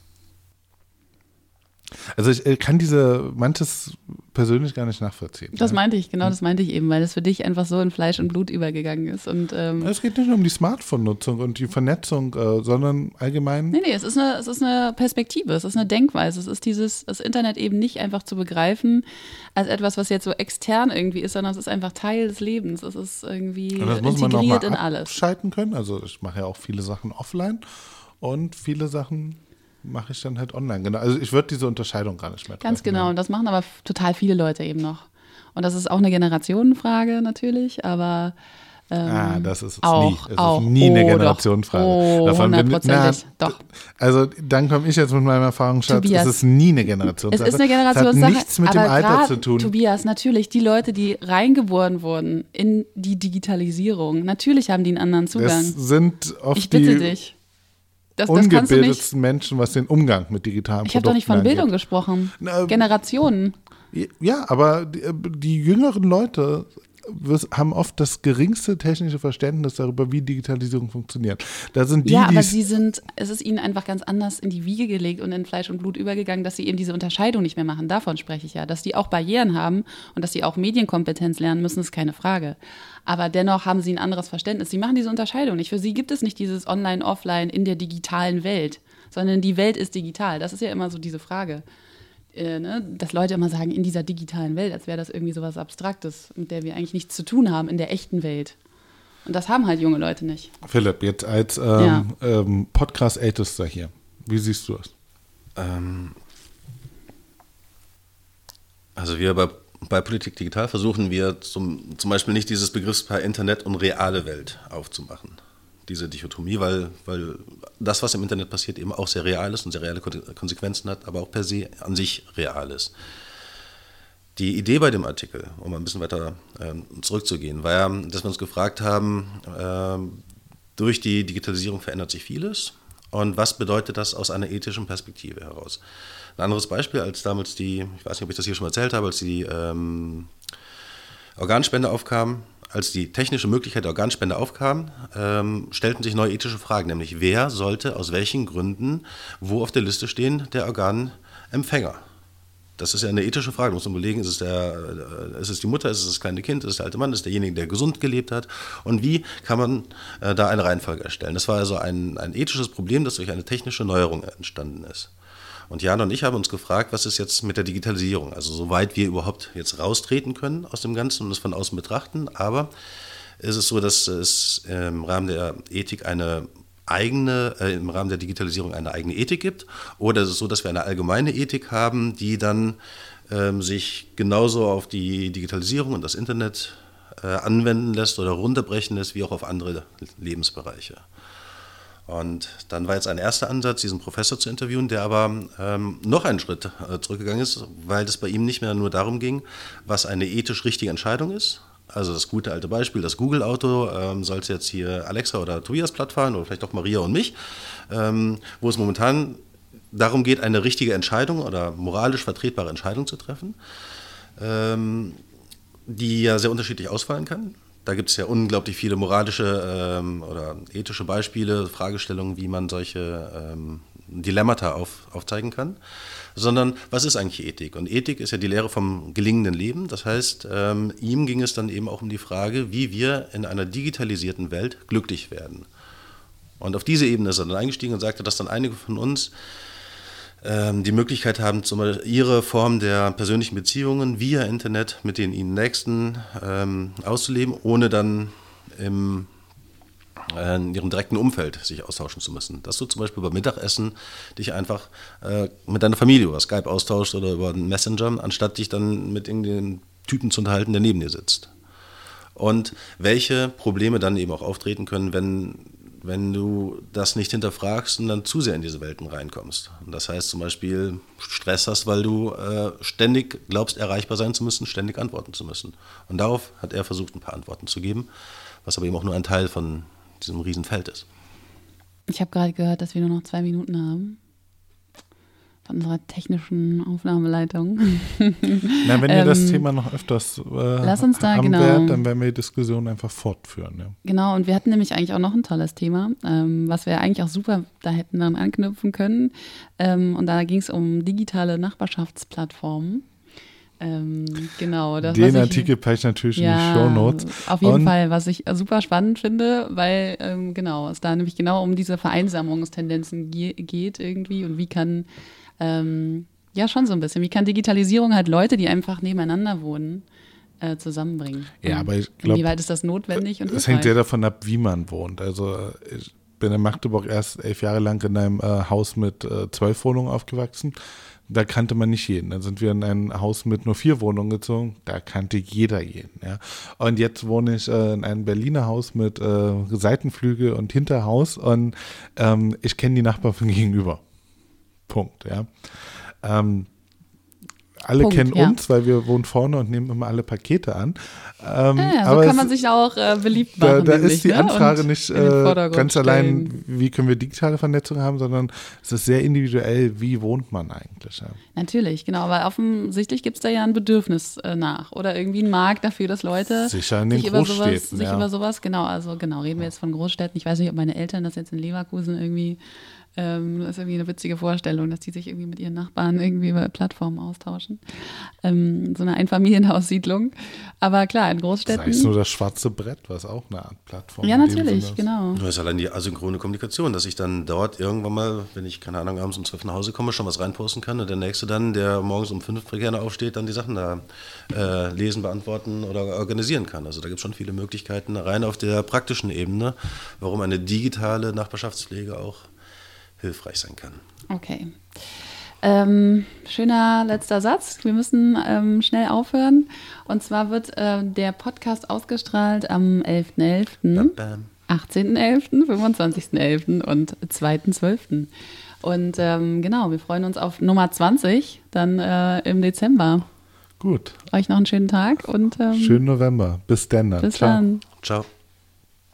Also ich äh, kann diese manches persönlich gar nicht nachvollziehen. das ja. meinte ich, genau das meinte ich eben, weil es für dich einfach so in Fleisch und Blut übergegangen ist. Und ähm, Es geht nicht nur um die Smartphone-Nutzung und die Vernetzung, äh, sondern allgemein. Nee, nee, es ist, eine, es ist eine Perspektive, es ist eine Denkweise. Es ist dieses, das Internet eben nicht einfach zu begreifen als etwas, was jetzt so extern irgendwie ist, sondern es ist einfach Teil des Lebens. Es ist irgendwie Und das muss man noch integriert in alles. abschalten können. Also ich mache ja auch viele Sachen offline und viele Sachen mache ich dann halt online. Genau. Also ich würde diese Unterscheidung gar nicht mehr Ganz treffen, genau. ja. Und das machen aber total viele Leute eben noch. Und das ist auch eine Generationenfrage natürlich, aber ähm, Ah, das ist es auch, nie. Es auch. ist nie eine Oh, doch. Generationsfrage. Oh, Davon bin- na, Doch. Also dann komme ich jetzt mit meinem Erfahrungsschatz. Tobias. Es ist nie eine Es Generationssache. ist eine Es Generationssache. hat nichts mit dem Alter zu tun. Tobias, natürlich, die Leute, die reingeboren wurden in die Digitalisierung, natürlich haben die einen anderen Zugang. Das sind oft Ich bitte die dich. Das, ungebildetsten Menschen, was den Umgang mit digitalen Ich habe doch nicht von Produkten Bildung angeht. gesprochen. Na, Generationen. Ja, aber die, die jüngeren Leute haben oft das geringste technische Verständnis darüber, wie Digitalisierung funktioniert. Da sind die, ja, aber es- sie sind, es ist ihnen einfach ganz anders in die Wiege gelegt und in Fleisch und Blut übergegangen, dass sie eben diese Unterscheidung nicht mehr machen. Davon spreche ich ja. Dass die auch Barrieren haben und dass sie auch Medienkompetenz lernen müssen, ist keine Frage. Aber dennoch haben sie ein anderes Verständnis. Sie machen diese Unterscheidung nicht. Für sie gibt es nicht dieses Online, Offline in der digitalen Welt, sondern die Welt ist digital. Das ist ja immer so diese Frage. Äh, ne? Dass Leute immer sagen, in dieser digitalen Welt, als wäre das irgendwie so was Abstraktes, mit der wir eigentlich nichts zu tun haben, in der echten Welt. Und das haben halt junge Leute nicht. Philipp, jetzt als ähm, ähm, Podcast-Ältester hier, wie siehst du das? Ähm, also wir bei, bei Politik Digital versuchen wir zum, zum Beispiel nicht dieses Begriffspaar Internet und reale Welt aufzumachen. Diese Dichotomie, weil, weil das, was im Internet passiert, eben auch sehr real ist und sehr reale Konsequenzen hat, aber auch per se an sich real ist. Die Idee bei dem Artikel, um ein bisschen weiter äh, zurückzugehen, war ja, dass wir uns gefragt haben, äh, durch die Digitalisierung verändert sich vieles und was bedeutet das aus einer ethischen Perspektive heraus? Ein anderes Beispiel, als damals die, ich weiß nicht, ob ich das hier schon mal erzählt habe, als die ähm, Organspende aufkam, als die technische Möglichkeit der Organspende aufkam, ähm, stellten sich neue ethische Fragen, nämlich wer sollte aus welchen Gründen wo auf der Liste stehen, der Organempfänger. Das ist ja eine ethische Frage. Man muss überlegen, ist es, der, äh, ist es die Mutter, ist es das kleine Kind, ist es der alte Mann, ist es derjenige, der gesund gelebt hat? Und wie kann man äh, da eine Reihenfolge erstellen? Das war also ein, ein ethisches Problem, das durch eine technische Neuerung entstanden ist. Und Jan und ich haben uns gefragt, was ist jetzt mit der Digitalisierung? Also soweit wir überhaupt jetzt raustreten können aus dem Ganzen und es von außen betrachten. Aber ist es so, dass es im Rahmen der Ethik eine eigene, äh, im Rahmen der Digitalisierung eine eigene Ethik gibt? Oder ist es so, dass wir eine allgemeine Ethik haben, die dann ähm, sich genauso auf die Digitalisierung und das Internet äh, anwenden lässt oder runterbrechen lässt, wie auch auf andere Lebensbereiche? Und dann war jetzt ein erster Ansatz, diesen Professor zu interviewen, der aber ähm, noch einen Schritt äh, zurückgegangen ist, weil es bei ihm nicht mehr nur darum ging, was eine ethisch richtige Entscheidung ist, also das gute alte Beispiel, das Google-Auto, ähm, soll es jetzt hier Alexa oder Tobias platt fahren oder vielleicht auch Maria und mich, ähm, wo es momentan darum geht, eine richtige Entscheidung oder moralisch vertretbare Entscheidung zu treffen, ähm, die ja sehr unterschiedlich ausfallen kann. Da gibt es ja unglaublich viele moralische ähm, oder ethische Beispiele, Fragestellungen, wie man solche ähm, Dilemmata auf, aufzeigen kann sondern was ist eigentlich Ethik? Und Ethik ist ja die Lehre vom gelingenden Leben. Das heißt, ähm, ihm ging es dann eben auch um die Frage, wie wir in einer digitalisierten Welt glücklich werden. Und auf diese Ebene ist er dann eingestiegen und sagte, dass dann einige von uns ähm, die Möglichkeit haben, zum Beispiel ihre Form der persönlichen Beziehungen via Internet mit den ihnen Nächsten ähm, auszuleben, ohne dann im in ihrem direkten Umfeld sich austauschen zu müssen. Dass du zum Beispiel beim Mittagessen dich einfach äh, mit deiner Familie über Skype austauschst oder über einen Messenger, anstatt dich dann mit irgendeinem Typen zu unterhalten, der neben dir sitzt. Und welche Probleme dann eben auch auftreten können, wenn, wenn du das nicht hinterfragst und dann zu sehr in diese Welten reinkommst. Und das heißt zum Beispiel Stress hast, weil du äh, ständig glaubst, erreichbar sein zu müssen, ständig antworten zu müssen. Und darauf hat er versucht, ein paar Antworten zu geben, was aber eben auch nur ein Teil von diesem Riesenfeld ist. Ich habe gerade gehört, dass wir nur noch zwei Minuten haben von unserer technischen Aufnahmeleitung. [LAUGHS] Na, wenn ihr ähm, das Thema noch öfters äh, lass uns da, haben genau. werdet, dann werden wir die Diskussion einfach fortführen. Ja. Genau, und wir hatten nämlich eigentlich auch noch ein tolles Thema, ähm, was wir eigentlich auch super da hätten dann anknüpfen können. Ähm, und da ging es um digitale Nachbarschaftsplattformen. Ähm, genau. Das, Den Artikel packe ich natürlich ja, in die Show Notes. Auf jeden Und Fall, was ich super spannend finde, weil ähm, genau, es da nämlich genau um diese Vereinsamungstendenzen ge geht irgendwie und wie kann, ähm, ja schon so ein bisschen, wie kann Digitalisierung halt Leute, die einfach nebeneinander wohnen, äh, zusammenbringen. Ja, aber ich glaube. Inwieweit ist das notwendig? Und es hängt sehr davon ab, wie man wohnt. Also ich bin in Magdeburg erst elf Jahre lang in einem äh, Haus mit äh, zwölf Wohnungen aufgewachsen da kannte man nicht jeden. Dann sind wir in ein Haus mit nur vier Wohnungen gezogen, da kannte jeder jeden. Ja. Und jetzt wohne ich äh, in einem Berliner Haus mit äh, Seitenflügel und Hinterhaus und ähm, ich kenne die Nachbarn von [LAUGHS] gegenüber. Punkt, ja. Ähm, alle Punkt, kennen ja. uns, weil wir wohnen vorne und nehmen immer alle Pakete an. Ähm, ja, so aber kann man sich auch äh, beliebt machen. Da, da ist die ne? Anfrage nicht äh, ganz allein, wie können wir digitale Vernetzung haben, sondern es ist sehr individuell, wie wohnt man eigentlich. Ja. Natürlich, genau, aber offensichtlich gibt es da ja ein Bedürfnis äh, nach oder irgendwie ein Markt dafür, dass Leute in den sich, über sowas, sich über sowas, genau, also genau, reden wir jetzt von Großstädten. Ich weiß nicht, ob meine Eltern das jetzt in Leverkusen irgendwie ähm, das ist irgendwie eine witzige Vorstellung, dass die sich irgendwie mit ihren Nachbarn irgendwie über Plattformen austauschen. Ähm, so eine Einfamilienhaussiedlung. Aber klar, in Das Großstädten. ist nur das schwarze Brett, was auch eine Art Plattform ja, in dem natürlich, ist. genau. Das ist allein die asynchrone Kommunikation, dass ich dann dort irgendwann mal, wenn ich, keine Ahnung, abends um 12 nach Hause komme, schon was reinposten kann und der Nächste dann, der morgens um 5 gerne aufsteht, dann die Sachen da äh, lesen, beantworten oder organisieren kann. Also da gibt es schon viele Möglichkeiten rein auf der praktischen Ebene, warum eine digitale Nachbarschaftspflege auch hilfreich sein kann. Okay. Ähm, schöner letzter Satz. Wir müssen ähm, schnell aufhören. Und zwar wird äh, der Podcast ausgestrahlt am 11.11., Bam, bam. 18.11., 25.11. und 2.12. Und ähm, genau, wir freuen uns auf Nummer 20 dann äh, im Dezember. Gut, Euch noch einen schönen Tag und ähm, schönen November. Bis dann. dann. bis Ciao. dann. Ciao.